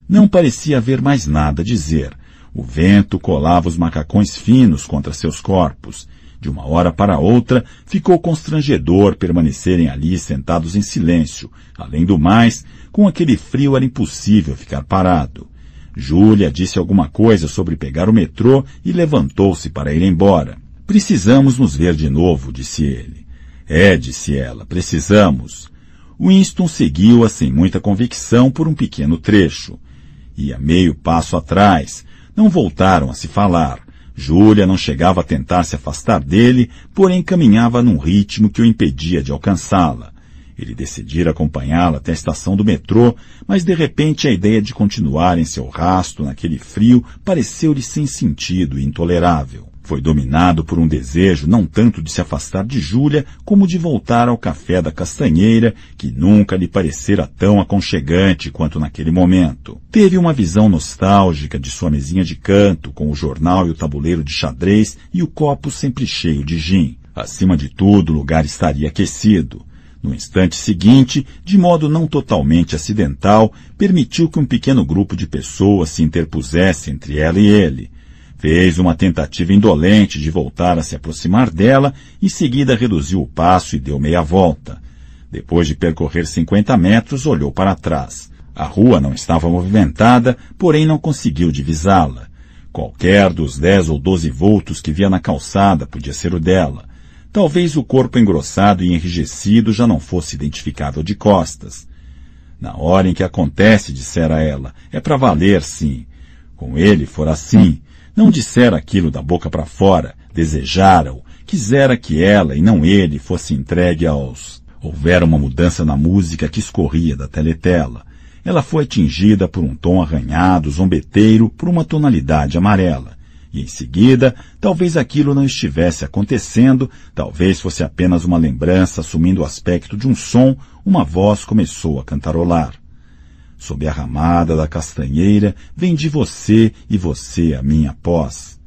Não parecia haver mais nada a dizer. O vento colava os macacões finos contra seus corpos. De uma hora para outra, ficou constrangedor permanecerem ali sentados em silêncio. Além do mais, com aquele frio era impossível ficar parado. Júlia disse alguma coisa sobre pegar o metrô e levantou-se para ir embora. Precisamos nos ver de novo, disse ele. É, disse ela, precisamos. Winston seguiu-a sem muita convicção por um pequeno trecho. Ia meio passo atrás, não voltaram a se falar. Júlia não chegava a tentar se afastar dele, porém caminhava num ritmo que o impedia de alcançá-la. Ele decidira acompanhá-la até a estação do metrô, mas de repente a ideia de continuar em seu rastro naquele frio pareceu-lhe sem sentido e intolerável. Foi dominado por um desejo não tanto de se afastar de Júlia, como de voltar ao café da Castanheira, que nunca lhe parecera tão aconchegante quanto naquele momento. Teve uma visão nostálgica de sua mesinha de canto, com o jornal e o tabuleiro de xadrez e o copo sempre cheio de gin. Acima de tudo, o lugar estaria aquecido. No instante seguinte, de modo não totalmente acidental, permitiu que um pequeno grupo de pessoas se interpusesse entre ela e ele. Fez uma tentativa indolente de voltar a se aproximar dela, em seguida reduziu o passo e deu meia volta. Depois de percorrer cinquenta metros, olhou para trás. A rua não estava movimentada, porém não conseguiu divisá-la. Qualquer dos dez ou doze vultos que via na calçada podia ser o dela. Talvez o corpo engrossado e enrijecido já não fosse identificável de costas. Na hora em que acontece, dissera ela, é para valer, sim. Com ele fora assim. Não dissera aquilo da boca para fora, desejara-o, quisera que ela e não ele fosse entregue aos. Houvera uma mudança na música que escorria da teletela. Ela foi atingida por um tom arranhado, zombeteiro, por uma tonalidade amarela. E em seguida, talvez aquilo não estivesse acontecendo, talvez fosse apenas uma lembrança assumindo o aspecto de um som, uma voz começou a cantarolar. Sob a ramada da castanheira, vem de você e você a minha pós.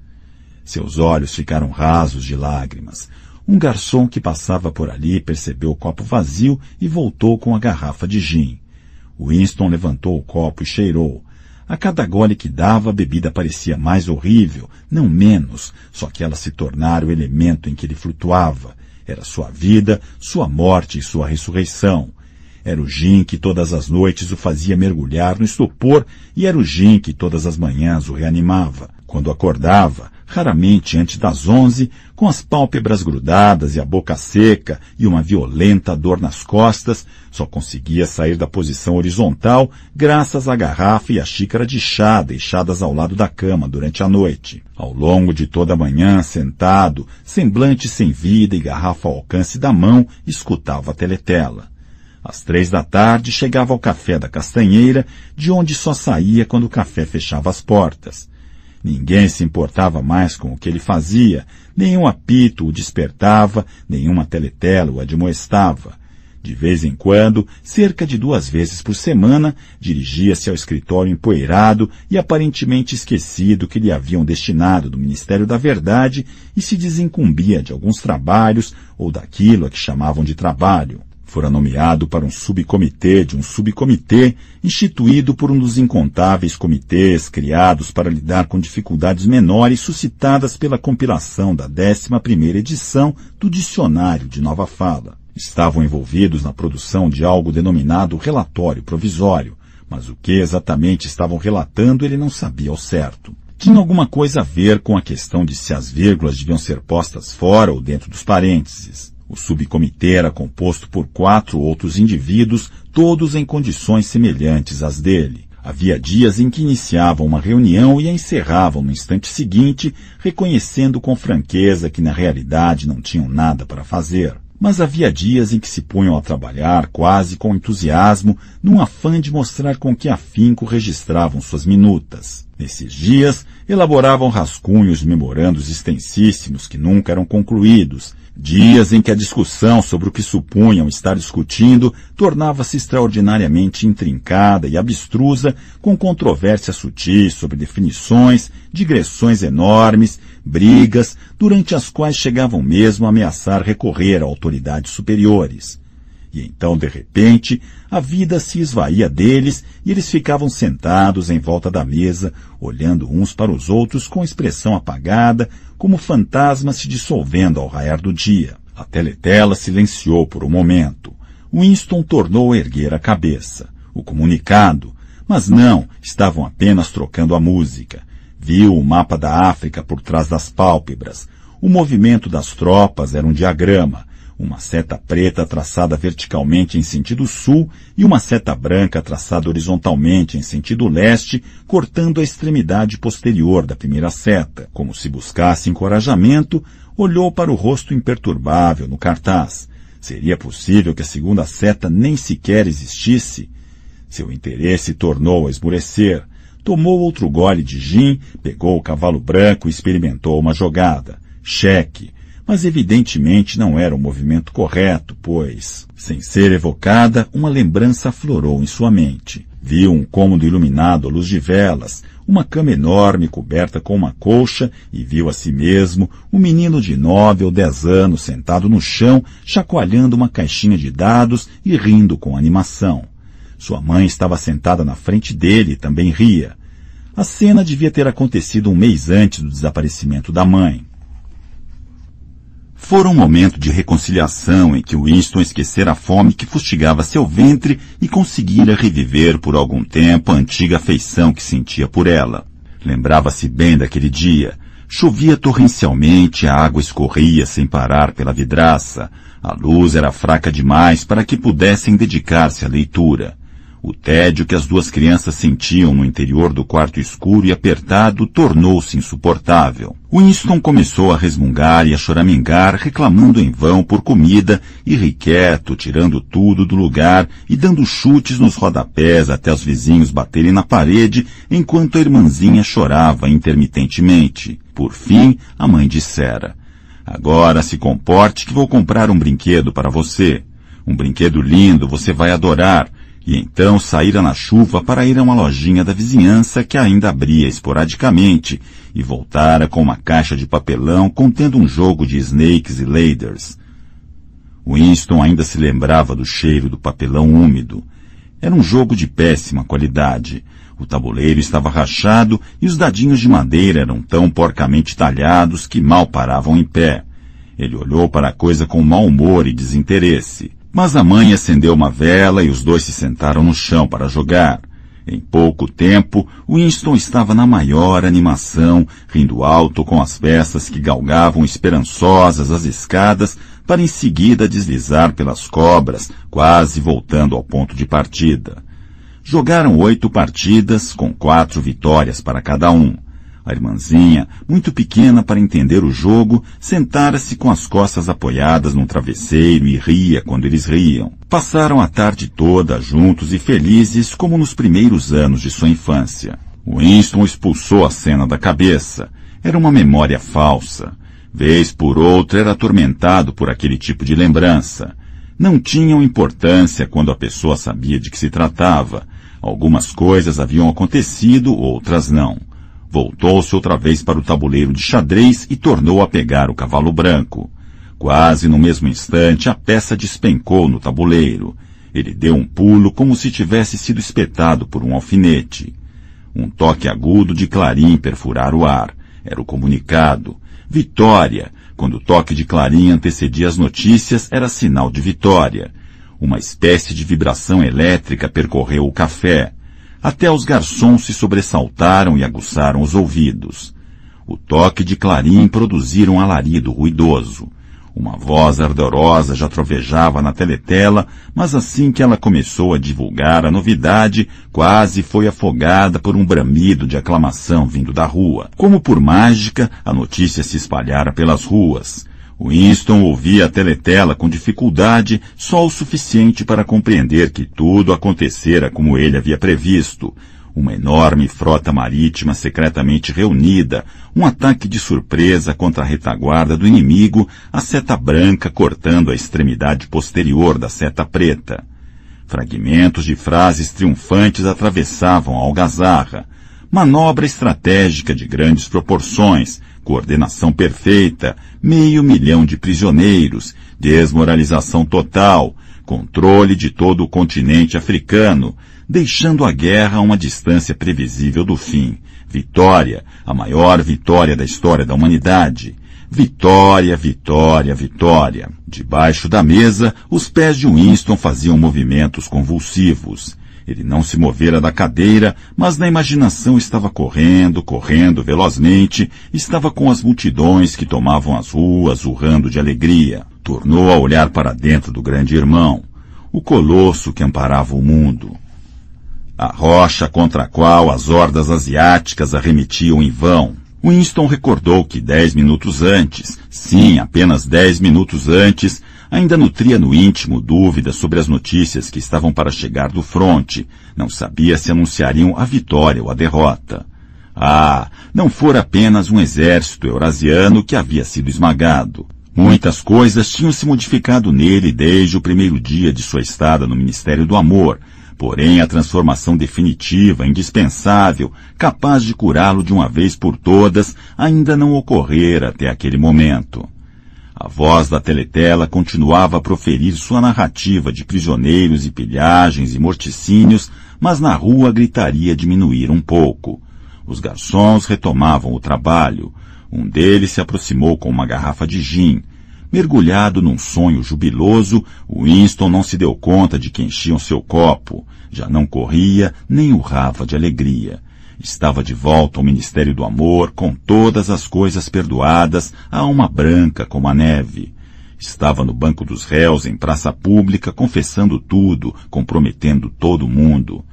Seus olhos ficaram rasos de lágrimas. Um garçom que passava por ali percebeu o copo vazio e voltou com a garrafa de gin. Winston levantou o copo e cheirou. A cada gole que dava, a bebida parecia mais horrível, não menos, só que ela se tornara o elemento em que ele flutuava. Era sua vida, sua morte e sua ressurreição. Era o gin que todas as noites o fazia mergulhar no estupor e era o gin que todas as manhãs o reanimava. Quando acordava, raramente antes das onze, com as pálpebras grudadas e a boca seca e uma violenta dor nas costas, só conseguia sair da posição horizontal graças à garrafa e à xícara de chá deixadas ao lado da cama durante a noite. Ao longo de toda a manhã, sentado, semblante sem vida e garrafa ao alcance da mão, escutava a teletela. Às três da tarde chegava ao café da Castanheira, de onde só saía quando o café fechava as portas. Ninguém se importava mais com o que ele fazia, nenhum apito o despertava, nenhuma teletela o admoestava. De vez em quando, cerca de duas vezes por semana, dirigia-se ao escritório empoeirado e aparentemente esquecido que lhe haviam destinado do Ministério da Verdade e se desincumbia de alguns trabalhos ou daquilo a que chamavam de trabalho fora nomeado para um subcomitê de um subcomitê instituído por um dos incontáveis comitês criados para lidar com dificuldades menores suscitadas pela compilação da 11ª edição do Dicionário de Nova Fala. Estavam envolvidos na produção de algo denominado relatório provisório, mas o que exatamente estavam relatando ele não sabia ao certo. Tinha alguma coisa a ver com a questão de se as vírgulas deviam ser postas fora ou dentro dos parênteses. O subcomitê era composto por quatro outros indivíduos, todos em condições semelhantes às dele. Havia dias em que iniciavam uma reunião e a encerravam no instante seguinte, reconhecendo com franqueza que na realidade não tinham nada para fazer. Mas havia dias em que se punham a trabalhar quase com entusiasmo, num afã de mostrar com que afinco registravam suas minutas. Nesses dias, elaboravam rascunhos memorandos extensíssimos que nunca eram concluídos, Dias em que a discussão sobre o que supunham estar discutindo tornava-se extraordinariamente intrincada e abstrusa, com controvérsias sutis sobre definições, digressões enormes, brigas, durante as quais chegavam mesmo a ameaçar recorrer a autoridades superiores. E então, de repente, a vida se esvaía deles e eles ficavam sentados em volta da mesa, olhando uns para os outros com expressão apagada, como fantasmas se dissolvendo ao raiar do dia. A teletela silenciou por um momento. Winston tornou a erguer a cabeça. O comunicado. Mas não, estavam apenas trocando a música. Viu o mapa da África por trás das pálpebras. O movimento das tropas era um diagrama uma seta preta traçada verticalmente em sentido sul e uma seta branca traçada horizontalmente em sentido leste, cortando a extremidade posterior da primeira seta. Como se buscasse encorajamento, olhou para o rosto imperturbável no cartaz. Seria possível que a segunda seta nem sequer existisse? Seu interesse tornou a esmurecer. Tomou outro gole de gin, pegou o cavalo branco e experimentou uma jogada. Cheque mas evidentemente não era o movimento correto, pois, sem ser evocada, uma lembrança aflorou em sua mente. Viu um cômodo iluminado à luz de velas, uma cama enorme coberta com uma colcha e viu a si mesmo um menino de nove ou dez anos sentado no chão, chacoalhando uma caixinha de dados e rindo com animação. Sua mãe estava sentada na frente dele e também ria. A cena devia ter acontecido um mês antes do desaparecimento da mãe. Fora um momento de reconciliação em que Winston esquecera a fome que fustigava seu ventre e conseguira reviver por algum tempo a antiga afeição que sentia por ela. Lembrava-se bem daquele dia. Chovia torrencialmente, a água escorria sem parar pela vidraça. A luz era fraca demais para que pudessem dedicar-se à leitura. O tédio que as duas crianças sentiam no interior do quarto escuro e apertado tornou-se insuportável. Winston começou a resmungar e a choramingar, reclamando em vão por comida, irrequieto, tirando tudo do lugar e dando chutes nos rodapés até os vizinhos baterem na parede, enquanto a irmãzinha chorava intermitentemente. Por fim, a mãe dissera, Agora se comporte que vou comprar um brinquedo para você. Um brinquedo lindo, você vai adorar e então saíra na chuva para ir a uma lojinha da vizinhança que ainda abria esporadicamente e voltara com uma caixa de papelão contendo um jogo de snakes e laders. Winston ainda se lembrava do cheiro do papelão úmido. Era um jogo de péssima qualidade. O tabuleiro estava rachado e os dadinhos de madeira eram tão porcamente talhados que mal paravam em pé. Ele olhou para a coisa com mau humor e desinteresse. Mas a mãe acendeu uma vela e os dois se sentaram no chão para jogar. Em pouco tempo, Winston estava na maior animação, rindo alto com as peças que galgavam esperançosas as escadas para em seguida deslizar pelas cobras, quase voltando ao ponto de partida. Jogaram oito partidas, com quatro vitórias para cada um. A irmãzinha, muito pequena para entender o jogo, sentara-se com as costas apoiadas num travesseiro e ria quando eles riam. Passaram a tarde toda juntos e felizes como nos primeiros anos de sua infância. Winston expulsou a cena da cabeça. Era uma memória falsa. Vez por outra era atormentado por aquele tipo de lembrança. Não tinham importância quando a pessoa sabia de que se tratava. Algumas coisas haviam acontecido, outras não. Voltou-se outra vez para o tabuleiro de xadrez e tornou a pegar o cavalo branco. Quase no mesmo instante, a peça despencou no tabuleiro. Ele deu um pulo como se tivesse sido espetado por um alfinete. Um toque agudo de clarim perfurar o ar. Era o comunicado. Vitória! Quando o toque de clarim antecedia as notícias, era sinal de vitória. Uma espécie de vibração elétrica percorreu o café. Até os garçons se sobressaltaram e aguçaram os ouvidos. O toque de clarim produzira um alarido ruidoso. Uma voz ardorosa já trovejava na teletela, mas assim que ela começou a divulgar a novidade, quase foi afogada por um bramido de aclamação vindo da rua. Como por mágica, a notícia se espalhara pelas ruas. Winston ouvia a teletela com dificuldade, só o suficiente para compreender que tudo acontecera como ele havia previsto. Uma enorme frota marítima secretamente reunida, um ataque de surpresa contra a retaguarda do inimigo, a seta branca cortando a extremidade posterior da seta preta. Fragmentos de frases triunfantes atravessavam a algazarra. Manobra estratégica de grandes proporções, coordenação perfeita, meio milhão de prisioneiros, desmoralização total, controle de todo o continente africano, deixando a guerra a uma distância previsível do fim. Vitória, a maior vitória da história da humanidade. Vitória, vitória, vitória. Debaixo da mesa, os pés de Winston faziam movimentos convulsivos. Ele não se movera da cadeira, mas na imaginação estava correndo, correndo velozmente, estava com as multidões que tomavam as ruas, urrando de alegria. Tornou a olhar para dentro do grande irmão, o colosso que amparava o mundo. A rocha contra a qual as hordas asiáticas arremetiam em vão. Winston recordou que dez minutos antes, sim, apenas dez minutos antes, Ainda nutria no íntimo dúvidas sobre as notícias que estavam para chegar do fronte. Não sabia se anunciariam a vitória ou a derrota. Ah, não fora apenas um exército eurasiano que havia sido esmagado. Muitas coisas tinham se modificado nele desde o primeiro dia de sua estada no Ministério do Amor, porém a transformação definitiva, indispensável, capaz de curá-lo de uma vez por todas, ainda não ocorrera até aquele momento. A voz da teletela continuava a proferir sua narrativa de prisioneiros e pilhagens e morticínios, mas na rua a gritaria diminuíra um pouco. Os garçons retomavam o trabalho. Um deles se aproximou com uma garrafa de gin. Mergulhado num sonho jubiloso, Winston não se deu conta de que enchiam seu copo. Já não corria nem urrava de alegria. Estava de volta ao Ministério do Amor, com todas as coisas perdoadas, a alma branca como a neve. Estava no banco dos réus, em praça pública, confessando tudo, comprometendo todo mundo.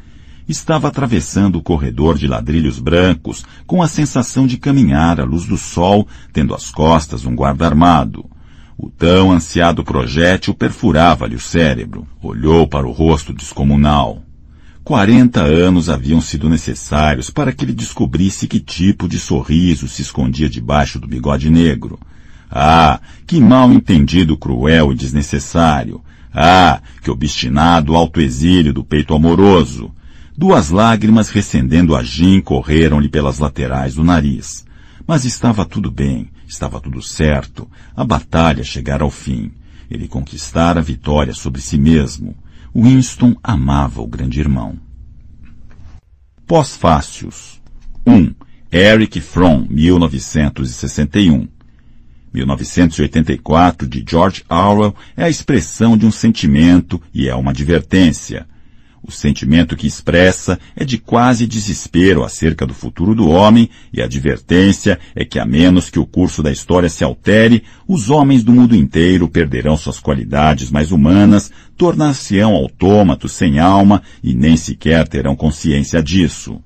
Estava atravessando o corredor de ladrilhos brancos, com a sensação de caminhar à luz do sol, tendo às costas um guarda armado. O tão ansiado projétil perfurava-lhe o cérebro. Olhou para o rosto descomunal. Quarenta anos haviam sido necessários para que ele descobrisse que tipo de sorriso se escondia debaixo do bigode negro. Ah, que mal entendido cruel e desnecessário. Ah, que obstinado autoexílio do peito amoroso. Duas lágrimas recendendo a gin correram-lhe pelas laterais do nariz. Mas estava tudo bem, estava tudo certo. A batalha chegara ao fim. Ele conquistara a vitória sobre si mesmo. Winston amava o grande irmão. Pós-fácios. 1. Eric Fromm, 1961. 1984, de George Orwell, é a expressão de um sentimento e é uma advertência. O sentimento que expressa é de quase desespero acerca do futuro do homem e a advertência é que a menos que o curso da história se altere, os homens do mundo inteiro perderão suas qualidades mais humanas, tornar-se-ão autômatos sem alma e nem sequer terão consciência disso.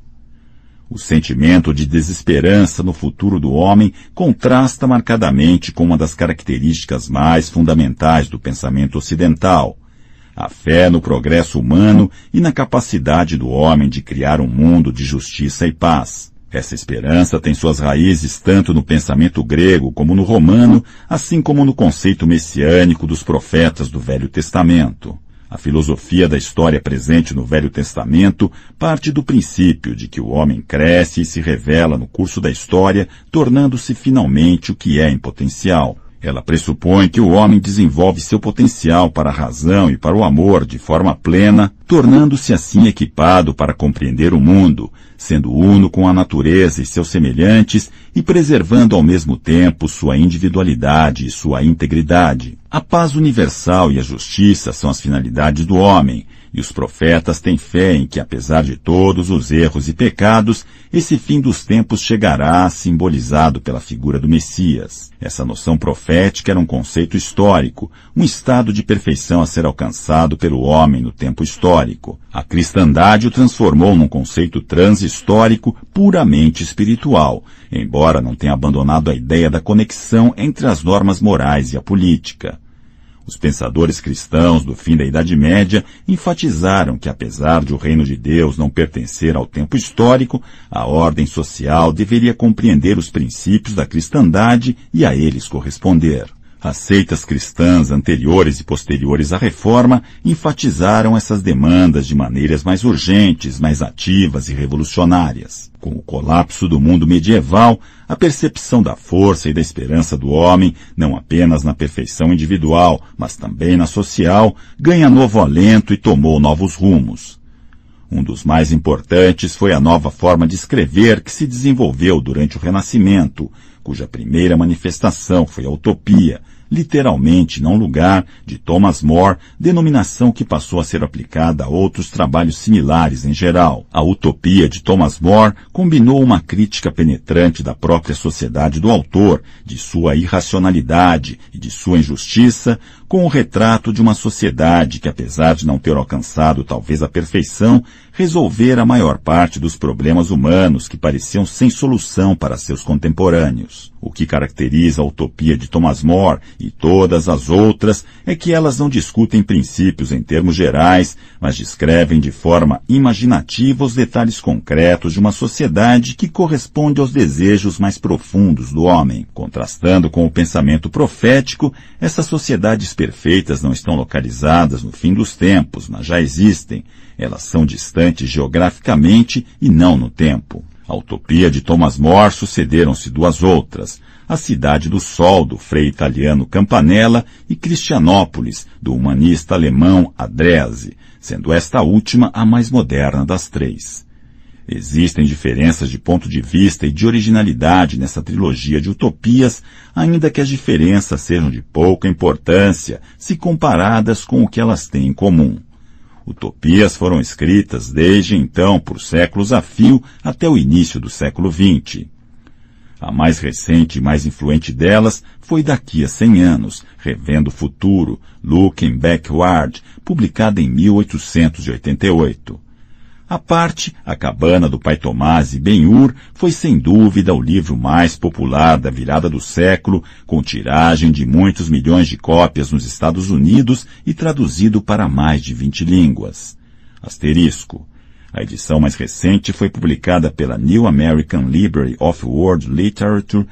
O sentimento de desesperança no futuro do homem contrasta marcadamente com uma das características mais fundamentais do pensamento ocidental, a fé no progresso humano e na capacidade do homem de criar um mundo de justiça e paz. Essa esperança tem suas raízes tanto no pensamento grego como no romano, assim como no conceito messiânico dos profetas do Velho Testamento. A filosofia da história presente no Velho Testamento parte do princípio de que o homem cresce e se revela no curso da história, tornando-se finalmente o que é em potencial. Ela pressupõe que o homem desenvolve seu potencial para a razão e para o amor de forma plena, tornando-se assim equipado para compreender o mundo, sendo uno com a natureza e seus semelhantes e preservando ao mesmo tempo sua individualidade e sua integridade. A paz universal e a justiça são as finalidades do homem, e os profetas têm fé em que, apesar de todos os erros e pecados, esse fim dos tempos chegará, simbolizado pela figura do Messias. Essa noção profética era um conceito histórico, um estado de perfeição a ser alcançado pelo homem no tempo histórico. A cristandade o transformou num conceito transhistórico puramente espiritual, embora não tenha abandonado a ideia da conexão entre as normas morais e a política. Os pensadores cristãos do fim da Idade Média enfatizaram que, apesar de o reino de Deus não pertencer ao tempo histórico, a ordem social deveria compreender os princípios da cristandade e a eles corresponder. As seitas cristãs anteriores e posteriores à reforma enfatizaram essas demandas de maneiras mais urgentes, mais ativas e revolucionárias. Com o colapso do mundo medieval, a percepção da força e da esperança do homem, não apenas na perfeição individual, mas também na social, ganha novo alento e tomou novos rumos. Um dos mais importantes foi a nova forma de escrever que se desenvolveu durante o Renascimento, cuja primeira manifestação foi a utopia, literalmente não lugar, de Thomas More, denominação que passou a ser aplicada a outros trabalhos similares em geral. A utopia de Thomas More combinou uma crítica penetrante da própria sociedade do autor, de sua irracionalidade e de sua injustiça, com o retrato de uma sociedade que, apesar de não ter alcançado talvez a perfeição, resolvera a maior parte dos problemas humanos que pareciam sem solução para seus contemporâneos. O que caracteriza a utopia de Thomas More e todas as outras é que elas não discutem princípios em termos gerais, mas descrevem de forma imaginativa os detalhes concretos de uma sociedade que corresponde aos desejos mais profundos do homem. Contrastando com o pensamento profético, essa sociedade perfeitas não estão localizadas no fim dos tempos, mas já existem. Elas são distantes geograficamente e não no tempo. A utopia de Thomas More sucederam-se duas outras. A Cidade do Sol, do frei italiano Campanella, e Cristianópolis, do humanista alemão Adrese, sendo esta última a mais moderna das três. Existem diferenças de ponto de vista e de originalidade nessa trilogia de utopias, ainda que as diferenças sejam de pouca importância se comparadas com o que elas têm em comum. Utopias foram escritas desde então por séculos a fio até o início do século XX. A mais recente e mais influente delas foi Daqui a Cem Anos, Revendo o Futuro, Looking Backward, publicada em 1888. A parte, A Cabana do Pai Tomás e Ben-Hur foi sem dúvida o livro mais popular da virada do século, com tiragem de muitos milhões de cópias nos Estados Unidos e traduzido para mais de 20 línguas. Asterisco. A edição mais recente foi publicada pela New American Library of World Literature,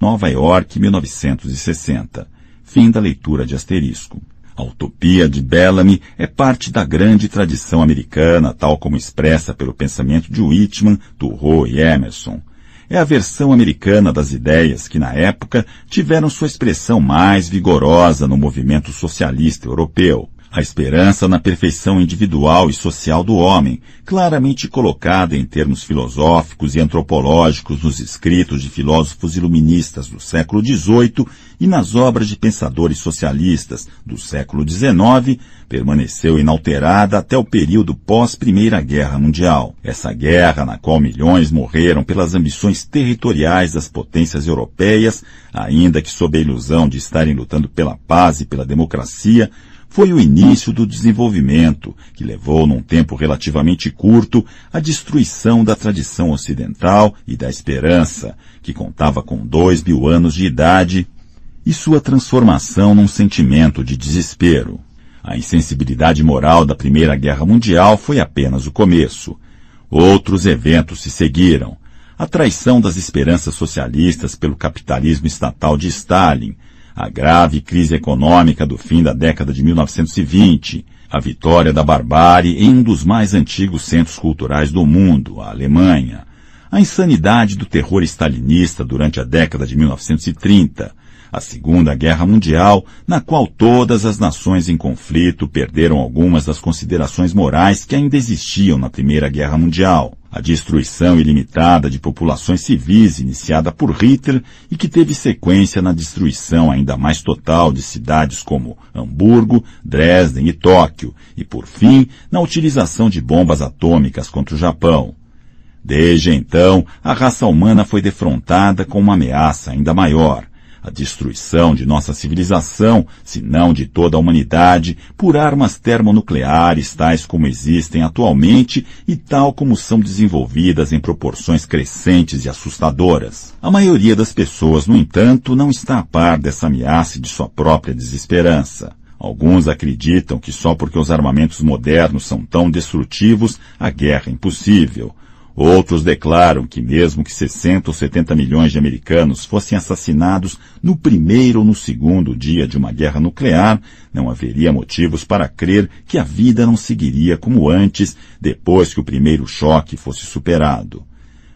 Nova York, 1960. Fim da leitura de asterisco. A utopia de Bellamy é parte da grande tradição americana, tal como expressa pelo pensamento de Whitman, Thoreau e Emerson. É a versão americana das ideias que, na época, tiveram sua expressão mais vigorosa no movimento socialista europeu. A esperança na perfeição individual e social do homem, claramente colocada em termos filosóficos e antropológicos nos escritos de filósofos iluministas do século XVIII e nas obras de pensadores socialistas do século XIX, permaneceu inalterada até o período pós-Primeira Guerra Mundial. Essa guerra, na qual milhões morreram pelas ambições territoriais das potências europeias, ainda que sob a ilusão de estarem lutando pela paz e pela democracia, foi o início do desenvolvimento, que levou num tempo relativamente curto à destruição da tradição ocidental e da esperança, que contava com dois mil anos de idade, e sua transformação num sentimento de desespero. A insensibilidade moral da Primeira Guerra Mundial foi apenas o começo. Outros eventos se seguiram. A traição das esperanças socialistas pelo capitalismo estatal de Stalin, a grave crise econômica do fim da década de 1920, a vitória da barbárie em um dos mais antigos centros culturais do mundo, a Alemanha, a insanidade do terror stalinista durante a década de 1930, a Segunda Guerra Mundial, na qual todas as nações em conflito perderam algumas das considerações morais que ainda existiam na Primeira Guerra Mundial a destruição ilimitada de populações civis iniciada por Hitler e que teve sequência na destruição ainda mais total de cidades como Hamburgo, Dresden e Tóquio, e por fim, na utilização de bombas atômicas contra o Japão. Desde então, a raça humana foi defrontada com uma ameaça ainda maior, a destruição de nossa civilização, se não de toda a humanidade, por armas termonucleares tais como existem atualmente e tal como são desenvolvidas em proporções crescentes e assustadoras. A maioria das pessoas, no entanto, não está a par dessa ameaça e de sua própria desesperança. Alguns acreditam que só porque os armamentos modernos são tão destrutivos, a guerra é impossível. Outros declaram que mesmo que 60 ou 70 milhões de americanos fossem assassinados no primeiro ou no segundo dia de uma guerra nuclear, não haveria motivos para crer que a vida não seguiria como antes, depois que o primeiro choque fosse superado.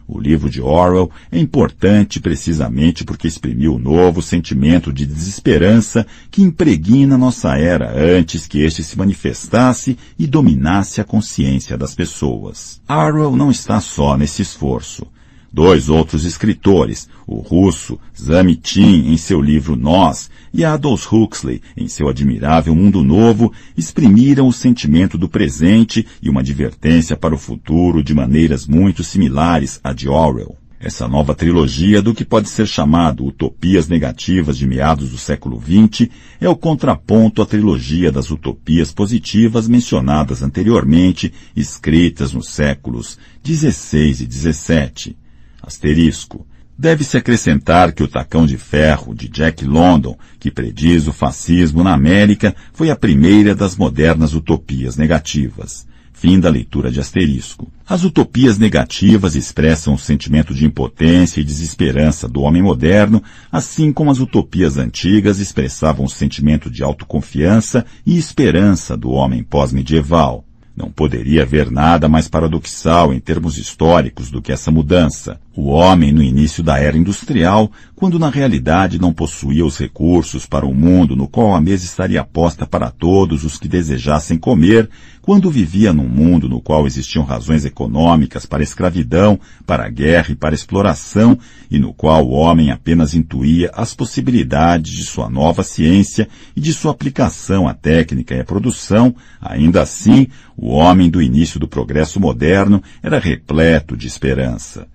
O livro de Orwell é importante precisamente porque exprimiu o novo sentimento de desesperança que impregna nossa era antes que este se manifestasse e dominasse a consciência das pessoas. Orwell não está só nesse esforço. Dois outros escritores, o russo Zamitin em seu livro Nós e Aldous Huxley em seu admirável Mundo Novo, exprimiram o sentimento do presente e uma advertência para o futuro de maneiras muito similares à de Orwell. Essa nova trilogia do que pode ser chamado Utopias Negativas de meados do século XX é o contraponto à trilogia das utopias positivas mencionadas anteriormente, escritas nos séculos XVI e XVII. Asterisco. Deve-se acrescentar que o tacão de ferro de Jack London, que prediz o fascismo na América, foi a primeira das modernas utopias negativas. Fim da leitura de asterisco. As utopias negativas expressam o sentimento de impotência e desesperança do homem moderno, assim como as utopias antigas expressavam o sentimento de autoconfiança e esperança do homem pós-medieval. Não poderia haver nada mais paradoxal em termos históricos do que essa mudança. O homem no início da era industrial, quando na realidade não possuía os recursos para o mundo no qual a mesa estaria posta para todos os que desejassem comer, quando vivia num mundo no qual existiam razões econômicas para escravidão, para guerra e para exploração, e no qual o homem apenas intuía as possibilidades de sua nova ciência e de sua aplicação à técnica e à produção, ainda assim, o homem do início do progresso moderno era repleto de esperança.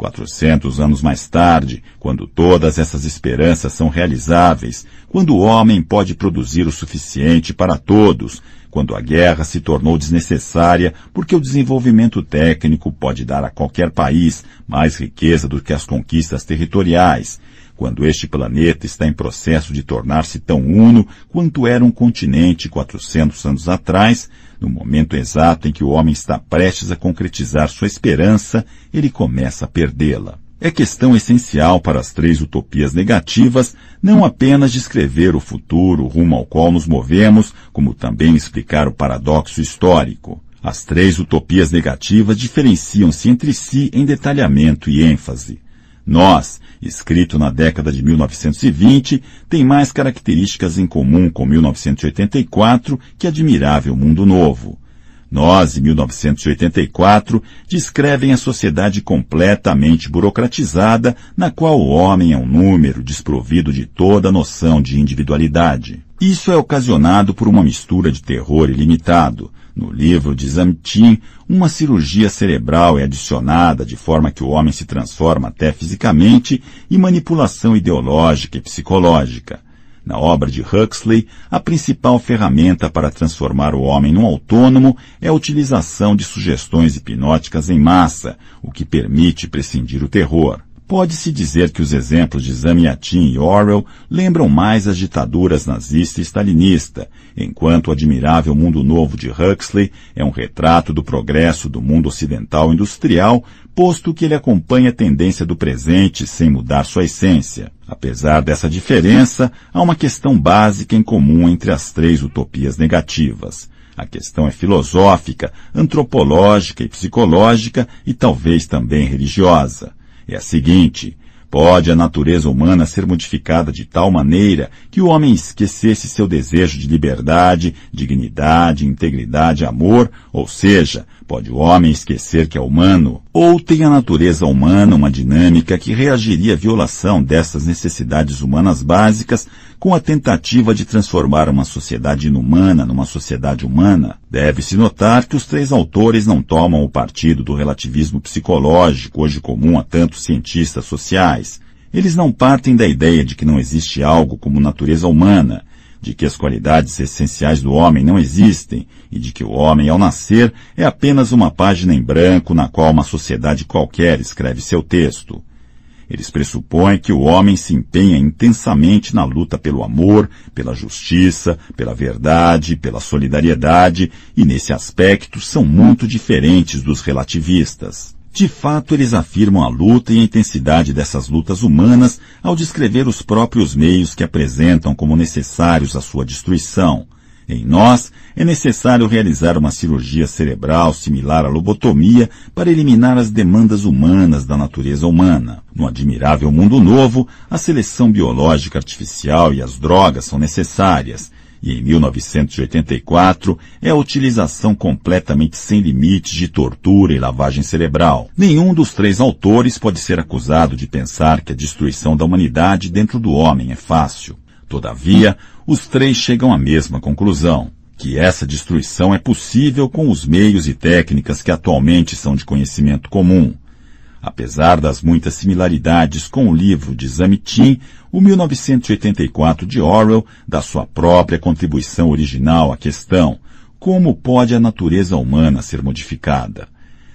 Quatrocentos anos mais tarde, quando todas essas esperanças são realizáveis, quando o homem pode produzir o suficiente para todos, quando a guerra se tornou desnecessária porque o desenvolvimento técnico pode dar a qualquer país mais riqueza do que as conquistas territoriais, quando este planeta está em processo de tornar-se tão uno quanto era um continente 400 anos atrás, no momento exato em que o homem está prestes a concretizar sua esperança, ele começa a perdê-la. É questão essencial para as três utopias negativas não apenas descrever o futuro rumo ao qual nos movemos, como também explicar o paradoxo histórico. As três utopias negativas diferenciam-se entre si em detalhamento e ênfase. Nós, escrito na década de 1920, tem mais características em comum com 1984 que Admirável Mundo Novo. Nós, em 1984, descrevem a sociedade completamente burocratizada, na qual o homem é um número desprovido de toda noção de individualidade. Isso é ocasionado por uma mistura de terror ilimitado. No livro de Zamtin, uma cirurgia cerebral é adicionada de forma que o homem se transforma até fisicamente e manipulação ideológica e psicológica. Na obra de Huxley, a principal ferramenta para transformar o homem num autônomo é a utilização de sugestões hipnóticas em massa, o que permite prescindir o terror. Pode-se dizer que os exemplos de Zamiatin e Orwell lembram mais as ditaduras nazista e stalinista, enquanto o admirável Mundo Novo de Huxley é um retrato do progresso do mundo ocidental industrial, posto que ele acompanha a tendência do presente sem mudar sua essência. Apesar dessa diferença, há uma questão básica em comum entre as três utopias negativas. A questão é filosófica, antropológica e psicológica e talvez também religiosa é a seguinte: pode a natureza humana ser modificada de tal maneira que o homem esquecesse seu desejo de liberdade, dignidade, integridade, amor, ou seja, Pode o homem esquecer que é humano? Ou tem a natureza humana uma dinâmica que reagiria à violação dessas necessidades humanas básicas com a tentativa de transformar uma sociedade inumana numa sociedade humana? Deve-se notar que os três autores não tomam o partido do relativismo psicológico, hoje comum a tantos cientistas sociais. Eles não partem da ideia de que não existe algo como natureza humana, de que as qualidades essenciais do homem não existem e de que o homem, ao nascer, é apenas uma página em branco na qual uma sociedade qualquer escreve seu texto. Eles pressupõem que o homem se empenha intensamente na luta pelo amor, pela justiça, pela verdade, pela solidariedade, e nesse aspecto são muito diferentes dos relativistas. De fato, eles afirmam a luta e a intensidade dessas lutas humanas ao descrever os próprios meios que apresentam como necessários à sua destruição. Em nós, é necessário realizar uma cirurgia cerebral similar à lobotomia para eliminar as demandas humanas da natureza humana. No admirável mundo novo, a seleção biológica artificial e as drogas são necessárias, e em 1984 é a utilização completamente sem limites de tortura e lavagem cerebral. Nenhum dos três autores pode ser acusado de pensar que a destruição da humanidade dentro do homem é fácil. Todavia, os três chegam à mesma conclusão que essa destruição é possível com os meios e técnicas que atualmente são de conhecimento comum. Apesar das muitas similaridades com o livro de Zamitin, o 1984 de Orwell dá sua própria contribuição original à questão: como pode a natureza humana ser modificada?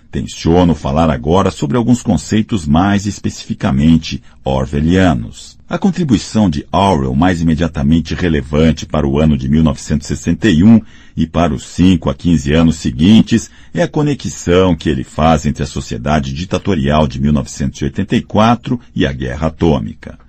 Tenciono falar agora sobre alguns conceitos mais especificamente orwellianos. A contribuição de Orwell mais imediatamente relevante para o ano de 1961 e para os 5 a 15 anos seguintes é a conexão que ele faz entre a sociedade ditatorial de 1984 e a guerra atômica.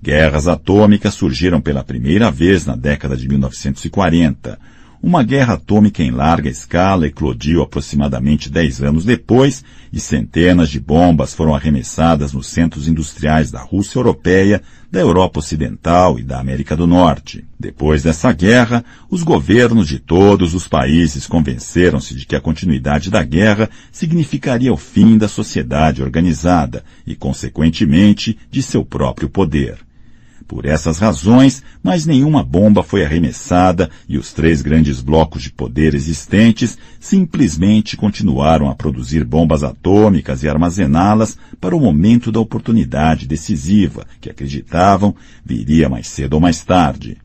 Guerras atômicas surgiram pela primeira vez na década de 1940, uma guerra atômica em larga escala eclodiu aproximadamente dez anos depois e centenas de bombas foram arremessadas nos centros industriais da Rússia Europeia, da Europa Ocidental e da América do Norte. Depois dessa guerra, os governos de todos os países convenceram-se de que a continuidade da guerra significaria o fim da sociedade organizada e, consequentemente, de seu próprio poder. Por essas razões, mais nenhuma bomba foi arremessada e os três grandes blocos de poder existentes simplesmente continuaram a produzir bombas atômicas e armazená-las para o momento da oportunidade decisiva, que acreditavam viria mais cedo ou mais tarde.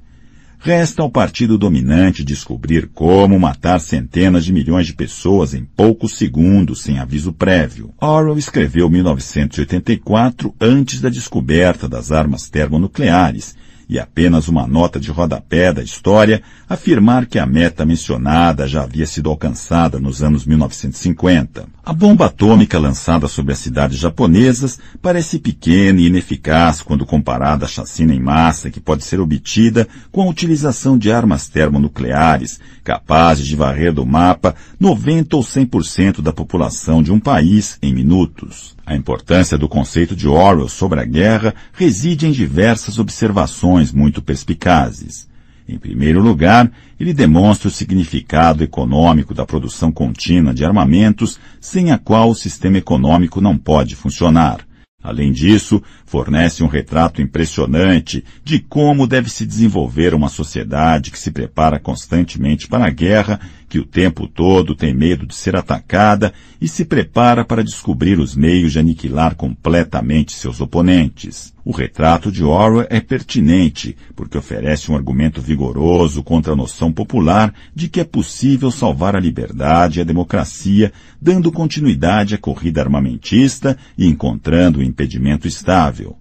Resta ao partido dominante descobrir como matar centenas de milhões de pessoas em poucos segundos sem aviso prévio. Orwell escreveu 1984 antes da descoberta das armas termonucleares, e apenas uma nota de rodapé da história afirmar que a meta mencionada já havia sido alcançada nos anos 1950. A bomba atômica lançada sobre as cidades japonesas parece pequena e ineficaz quando comparada à chacina em massa que pode ser obtida com a utilização de armas termonucleares capazes de varrer do mapa 90 ou 100% da população de um país em minutos. A importância do conceito de Orwell sobre a guerra reside em diversas observações muito perspicazes. Em primeiro lugar, ele demonstra o significado econômico da produção contínua de armamentos, sem a qual o sistema econômico não pode funcionar. Além disso, fornece um retrato impressionante de como deve se desenvolver uma sociedade que se prepara constantemente para a guerra, que o tempo todo tem medo de ser atacada e se prepara para descobrir os meios de aniquilar completamente seus oponentes. O retrato de Orwell é pertinente, porque oferece um argumento vigoroso contra a noção popular de que é possível salvar a liberdade e a democracia, dando continuidade à corrida armamentista e encontrando um impedimento estável.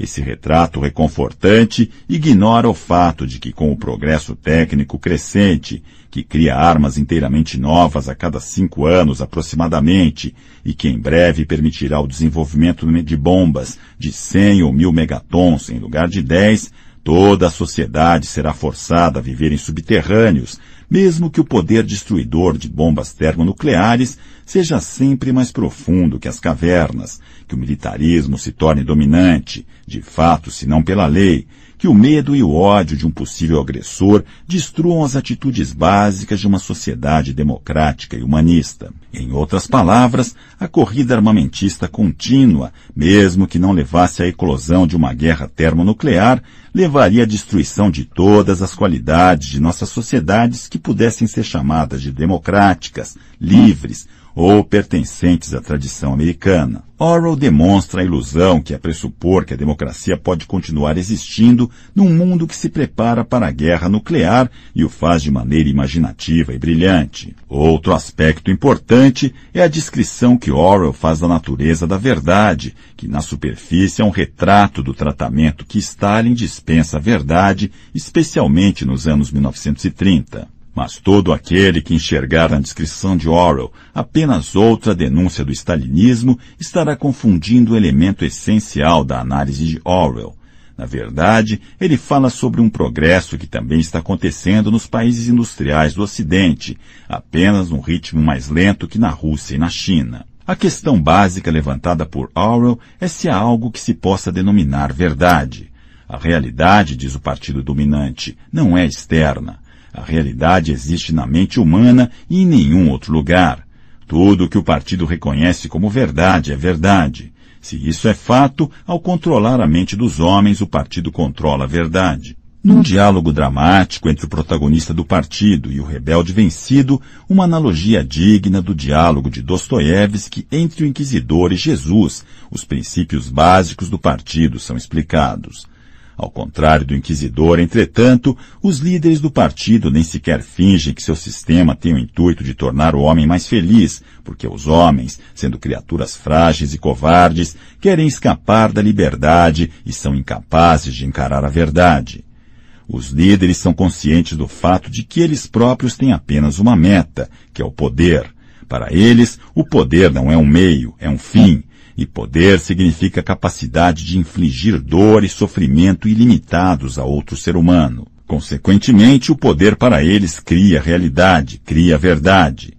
Esse retrato reconfortante ignora o fato de que, com o progresso técnico crescente, que cria armas inteiramente novas a cada cinco anos aproximadamente, e que em breve permitirá o desenvolvimento de bombas de 100 ou mil megatons em lugar de 10, toda a sociedade será forçada a viver em subterrâneos, mesmo que o poder destruidor de bombas termonucleares seja sempre mais profundo que as cavernas, que o militarismo se torne dominante, de fato, se não pela lei, que o medo e o ódio de um possível agressor destruam as atitudes básicas de uma sociedade democrática e humanista. Em outras palavras, a corrida armamentista contínua, mesmo que não levasse à eclosão de uma guerra termonuclear, levaria à destruição de todas as qualidades de nossas sociedades que pudessem ser chamadas de democráticas, livres, ou pertencentes à tradição americana. Orwell demonstra a ilusão que é pressupor que a democracia pode continuar existindo num mundo que se prepara para a guerra nuclear e o faz de maneira imaginativa e brilhante. Outro aspecto importante é a descrição que Orwell faz da natureza da verdade, que na superfície é um retrato do tratamento que Stalin dispensa à verdade, especialmente nos anos 1930. Mas todo aquele que enxergar na descrição de Orwell apenas outra denúncia do stalinismo estará confundindo o elemento essencial da análise de Orwell. Na verdade, ele fala sobre um progresso que também está acontecendo nos países industriais do Ocidente, apenas num ritmo mais lento que na Rússia e na China. A questão básica levantada por Orwell é se há algo que se possa denominar verdade. A realidade, diz o partido dominante, não é externa. A realidade existe na mente humana e em nenhum outro lugar. Tudo o que o partido reconhece como verdade é verdade. Se isso é fato, ao controlar a mente dos homens, o partido controla a verdade. Num diálogo dramático entre o protagonista do partido e o rebelde vencido, uma analogia digna do diálogo de Dostoiévski entre o inquisidor e Jesus, os princípios básicos do partido são explicados. Ao contrário do inquisidor, entretanto, os líderes do partido nem sequer fingem que seu sistema tem o intuito de tornar o homem mais feliz, porque os homens, sendo criaturas frágeis e covardes, querem escapar da liberdade e são incapazes de encarar a verdade. Os líderes são conscientes do fato de que eles próprios têm apenas uma meta, que é o poder. Para eles, o poder não é um meio, é um fim, e poder significa capacidade de infligir dor e sofrimento ilimitados a outro ser humano. Consequentemente, o poder para eles cria realidade, cria verdade.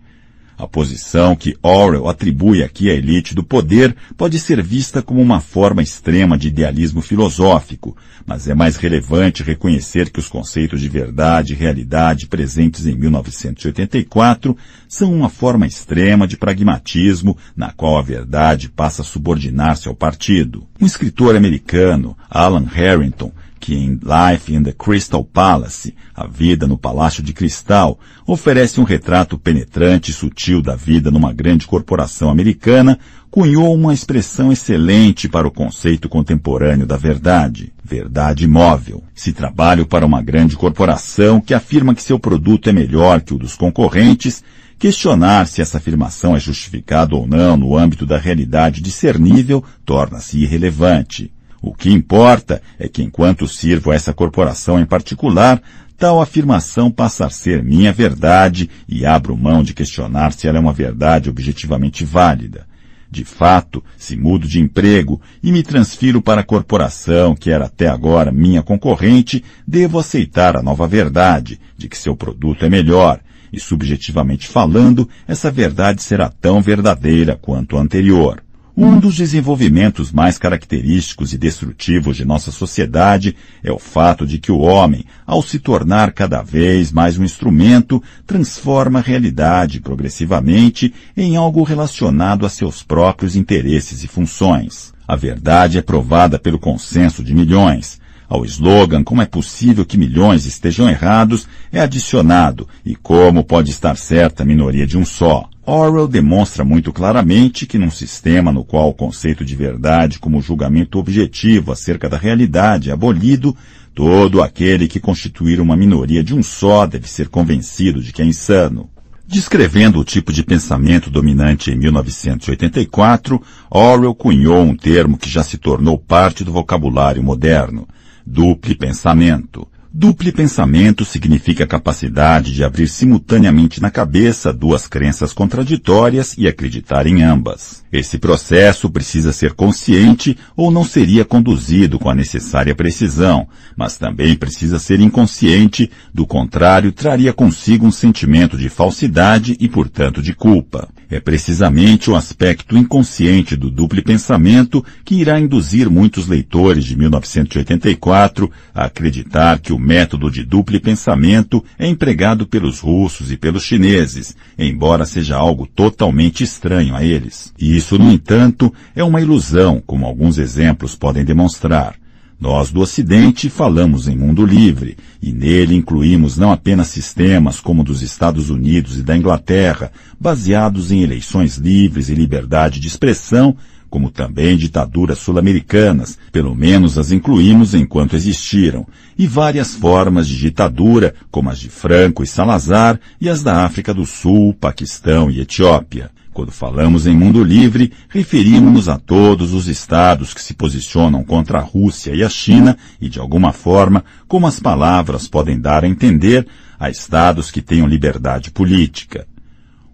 A posição que Orwell atribui aqui à elite do poder pode ser vista como uma forma extrema de idealismo filosófico, mas é mais relevante reconhecer que os conceitos de verdade e realidade presentes em 1984 são uma forma extrema de pragmatismo na qual a verdade passa a subordinar-se ao partido. Um escritor americano, Alan Harrington, que em Life in the Crystal Palace, A Vida no Palácio de Cristal, oferece um retrato penetrante e sutil da vida numa grande corporação americana, cunhou uma expressão excelente para o conceito contemporâneo da verdade, verdade móvel. Se trabalho para uma grande corporação que afirma que seu produto é melhor que o dos concorrentes, questionar se essa afirmação é justificada ou não no âmbito da realidade discernível torna-se irrelevante. O que importa é que enquanto sirvo a essa corporação em particular, tal afirmação passa a ser minha verdade e abro mão de questionar se ela é uma verdade objetivamente válida. De fato, se mudo de emprego e me transfiro para a corporação que era até agora minha concorrente, devo aceitar a nova verdade de que seu produto é melhor, e subjetivamente falando, essa verdade será tão verdadeira quanto a anterior. Um dos desenvolvimentos mais característicos e destrutivos de nossa sociedade é o fato de que o homem, ao se tornar cada vez mais um instrumento, transforma a realidade progressivamente em algo relacionado a seus próprios interesses e funções. A verdade é provada pelo consenso de milhões. Ao slogan Como é possível que milhões estejam errados é adicionado e como pode estar certa a minoria de um só. Orwell demonstra muito claramente que num sistema no qual o conceito de verdade como julgamento objetivo acerca da realidade é abolido, todo aquele que constituir uma minoria de um só deve ser convencido de que é insano. Descrevendo o tipo de pensamento dominante em 1984, Orwell cunhou um termo que já se tornou parte do vocabulário moderno, duplo pensamento. Duplo pensamento significa a capacidade de abrir simultaneamente na cabeça duas crenças contraditórias e acreditar em ambas. Esse processo precisa ser consciente ou não seria conduzido com a necessária precisão, mas também precisa ser inconsciente, do contrário traria consigo um sentimento de falsidade e, portanto, de culpa. É precisamente o aspecto inconsciente do duplo pensamento que irá induzir muitos leitores de 1984 a acreditar que o método de duplo pensamento é empregado pelos russos e pelos chineses, embora seja algo totalmente estranho a eles. E isso, no entanto, é uma ilusão, como alguns exemplos podem demonstrar. Nós do Ocidente falamos em mundo livre, e nele incluímos não apenas sistemas como dos Estados Unidos e da Inglaterra, baseados em eleições livres e liberdade de expressão, como também ditaduras sul-americanas, pelo menos as incluímos enquanto existiram, e várias formas de ditadura, como as de Franco e Salazar, e as da África do Sul, Paquistão e Etiópia. Quando falamos em mundo livre, referimos-nos a todos os estados que se posicionam contra a Rússia e a China e, de alguma forma, como as palavras podem dar a entender, a estados que tenham liberdade política.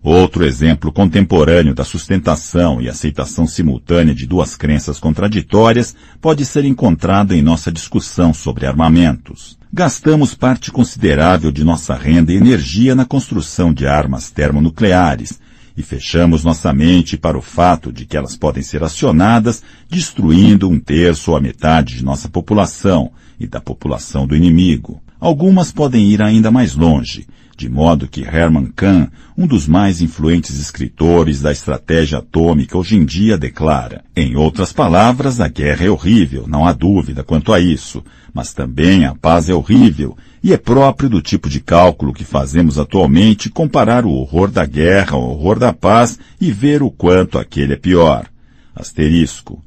Outro exemplo contemporâneo da sustentação e aceitação simultânea de duas crenças contraditórias pode ser encontrado em nossa discussão sobre armamentos. Gastamos parte considerável de nossa renda e energia na construção de armas termonucleares, e fechamos nossa mente para o fato de que elas podem ser acionadas destruindo um terço ou a metade de nossa população e da população do inimigo. Algumas podem ir ainda mais longe, de modo que Herman Kahn, um dos mais influentes escritores da estratégia atômica hoje em dia, declara: em outras palavras, a guerra é horrível, não há dúvida quanto a isso, mas também a paz é horrível, e é próprio do tipo de cálculo que fazemos atualmente comparar o horror da guerra ao horror da paz e ver o quanto aquele é pior. Asterisco.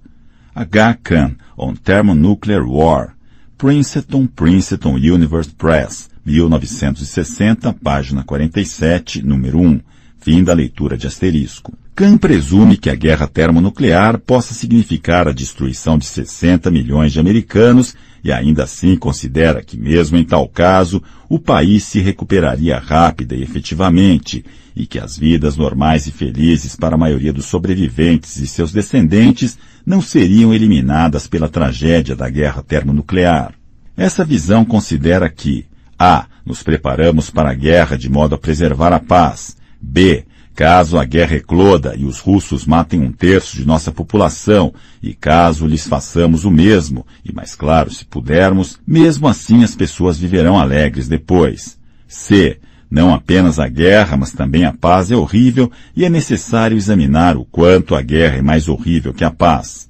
H. Kahn, On Thermonuclear War, Princeton, Princeton Universe Press, 1960, página 47, número 1. Fim da leitura de asterisco. Kahn presume que a guerra termonuclear possa significar a destruição de 60 milhões de americanos e ainda assim considera que, mesmo em tal caso, o país se recuperaria rápida e efetivamente, e que as vidas normais e felizes para a maioria dos sobreviventes e seus descendentes não seriam eliminadas pela tragédia da guerra termonuclear. Essa visão considera que a. Nos preparamos para a guerra de modo a preservar a paz. B. Caso a guerra ecloda e os russos matem um terço de nossa população, e caso lhes façamos o mesmo, e mais claro, se pudermos, mesmo assim as pessoas viverão alegres depois. C. Não apenas a guerra, mas também a paz é horrível e é necessário examinar o quanto a guerra é mais horrível que a paz.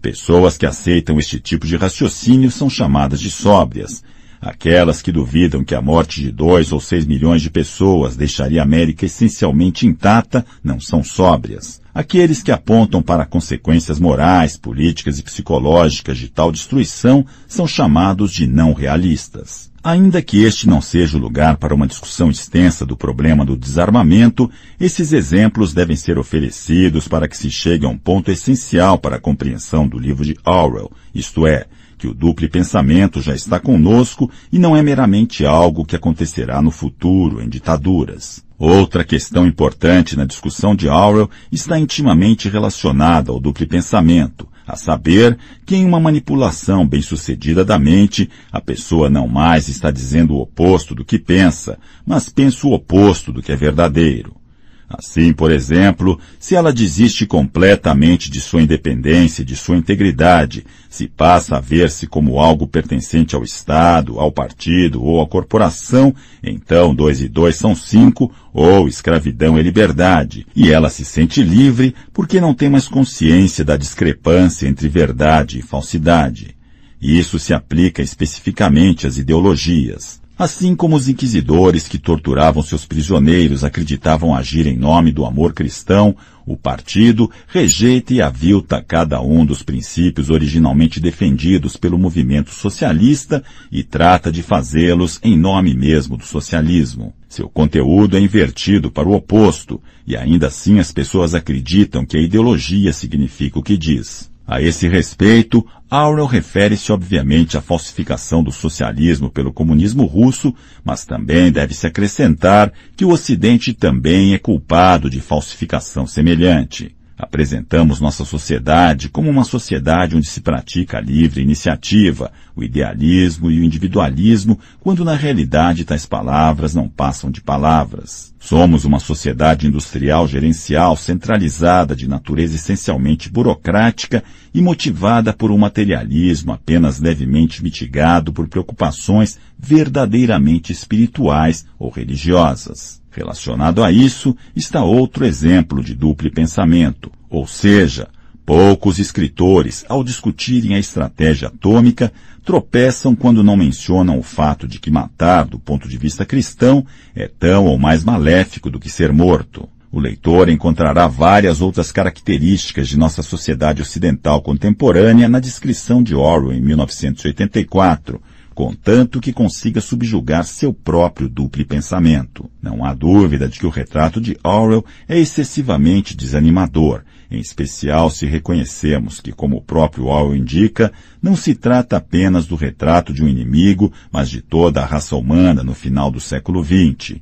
Pessoas que aceitam este tipo de raciocínio são chamadas de sóbrias. Aquelas que duvidam que a morte de dois ou seis milhões de pessoas deixaria a América essencialmente intacta não são sóbrias. Aqueles que apontam para consequências morais, políticas e psicológicas de tal destruição são chamados de não realistas. Ainda que este não seja o lugar para uma discussão extensa do problema do desarmamento, esses exemplos devem ser oferecidos para que se chegue a um ponto essencial para a compreensão do livro de Orwell, isto é, que o duplo pensamento já está conosco e não é meramente algo que acontecerá no futuro, em ditaduras. Outra questão importante na discussão de Orwell está intimamente relacionada ao duplo pensamento, a saber que em uma manipulação bem-sucedida da mente, a pessoa não mais está dizendo o oposto do que pensa, mas pensa o oposto do que é verdadeiro. Assim, por exemplo, se ela desiste completamente de sua independência de sua integridade, se passa a ver-se como algo pertencente ao Estado, ao partido ou à corporação, então dois e dois são cinco, ou escravidão é liberdade, e ela se sente livre porque não tem mais consciência da discrepância entre verdade e falsidade. E isso se aplica especificamente às ideologias. Assim como os inquisidores que torturavam seus prisioneiros acreditavam agir em nome do amor cristão, o partido rejeita e avilta cada um dos princípios originalmente defendidos pelo movimento socialista e trata de fazê-los em nome mesmo do socialismo. Seu conteúdo é invertido para o oposto, e ainda assim as pessoas acreditam que a ideologia significa o que diz. A esse respeito, Aurel refere-se obviamente à falsificação do socialismo pelo comunismo russo, mas também deve-se acrescentar que o Ocidente também é culpado de falsificação semelhante. Apresentamos nossa sociedade como uma sociedade onde se pratica a livre iniciativa, o idealismo e o individualismo, quando na realidade tais palavras não passam de palavras. Somos uma sociedade industrial gerencial centralizada de natureza essencialmente burocrática e motivada por um materialismo apenas levemente mitigado por preocupações verdadeiramente espirituais ou religiosas. Relacionado a isso está outro exemplo de duplo pensamento, ou seja, poucos escritores, ao discutirem a estratégia atômica, tropeçam quando não mencionam o fato de que matar, do ponto de vista cristão, é tão ou mais maléfico do que ser morto. O leitor encontrará várias outras características de nossa sociedade ocidental contemporânea na descrição de Orwell em 1984, contanto que consiga subjugar seu próprio duplo pensamento. Não há dúvida de que o retrato de Orwell é excessivamente desanimador, em especial se reconhecemos que, como o próprio Orwell indica, não se trata apenas do retrato de um inimigo, mas de toda a raça humana no final do século XX.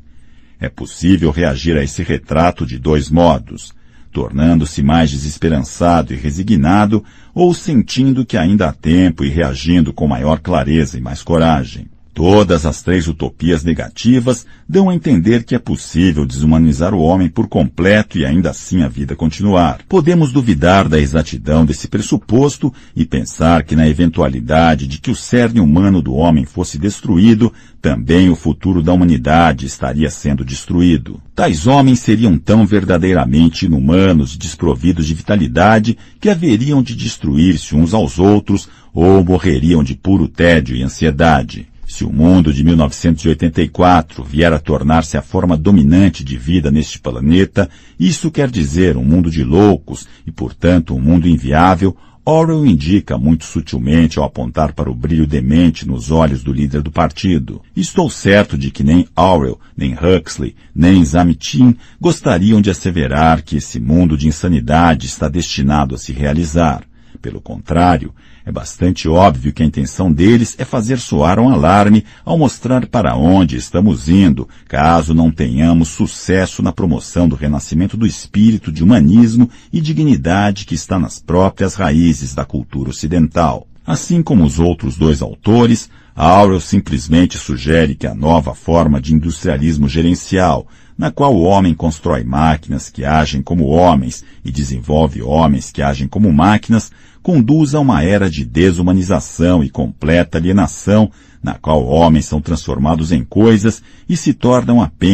É possível reagir a esse retrato de dois modos tornando-se mais desesperançado e resignado, ou sentindo que ainda há tempo e reagindo com maior clareza e mais coragem. Todas as três utopias negativas dão a entender que é possível desumanizar o homem por completo e ainda assim a vida continuar. Podemos duvidar da exatidão desse pressuposto e pensar que na eventualidade de que o cerne humano do homem fosse destruído, também o futuro da humanidade estaria sendo destruído. Tais homens seriam tão verdadeiramente inumanos e desprovidos de vitalidade que haveriam de destruir-se uns aos outros ou morreriam de puro tédio e ansiedade. Se o mundo de 1984 vier a tornar-se a forma dominante de vida neste planeta, isso quer dizer um mundo de loucos e, portanto, um mundo inviável, Orwell indica muito sutilmente ao apontar para o brilho demente nos olhos do líder do partido. Estou certo de que nem Orwell, nem Huxley, nem Zamitin gostariam de asseverar que esse mundo de insanidade está destinado a se realizar. Pelo contrário, é bastante óbvio que a intenção deles é fazer soar um alarme ao mostrar para onde estamos indo, caso não tenhamos sucesso na promoção do renascimento do espírito de humanismo e dignidade que está nas próprias raízes da cultura ocidental. Assim como os outros dois autores, Aurel simplesmente sugere que a nova forma de industrialismo gerencial, na qual o homem constrói máquinas que agem como homens e desenvolve homens que agem como máquinas, conduz a uma era de desumanização e completa alienação, na qual homens são transformados em coisas e se tornam apenas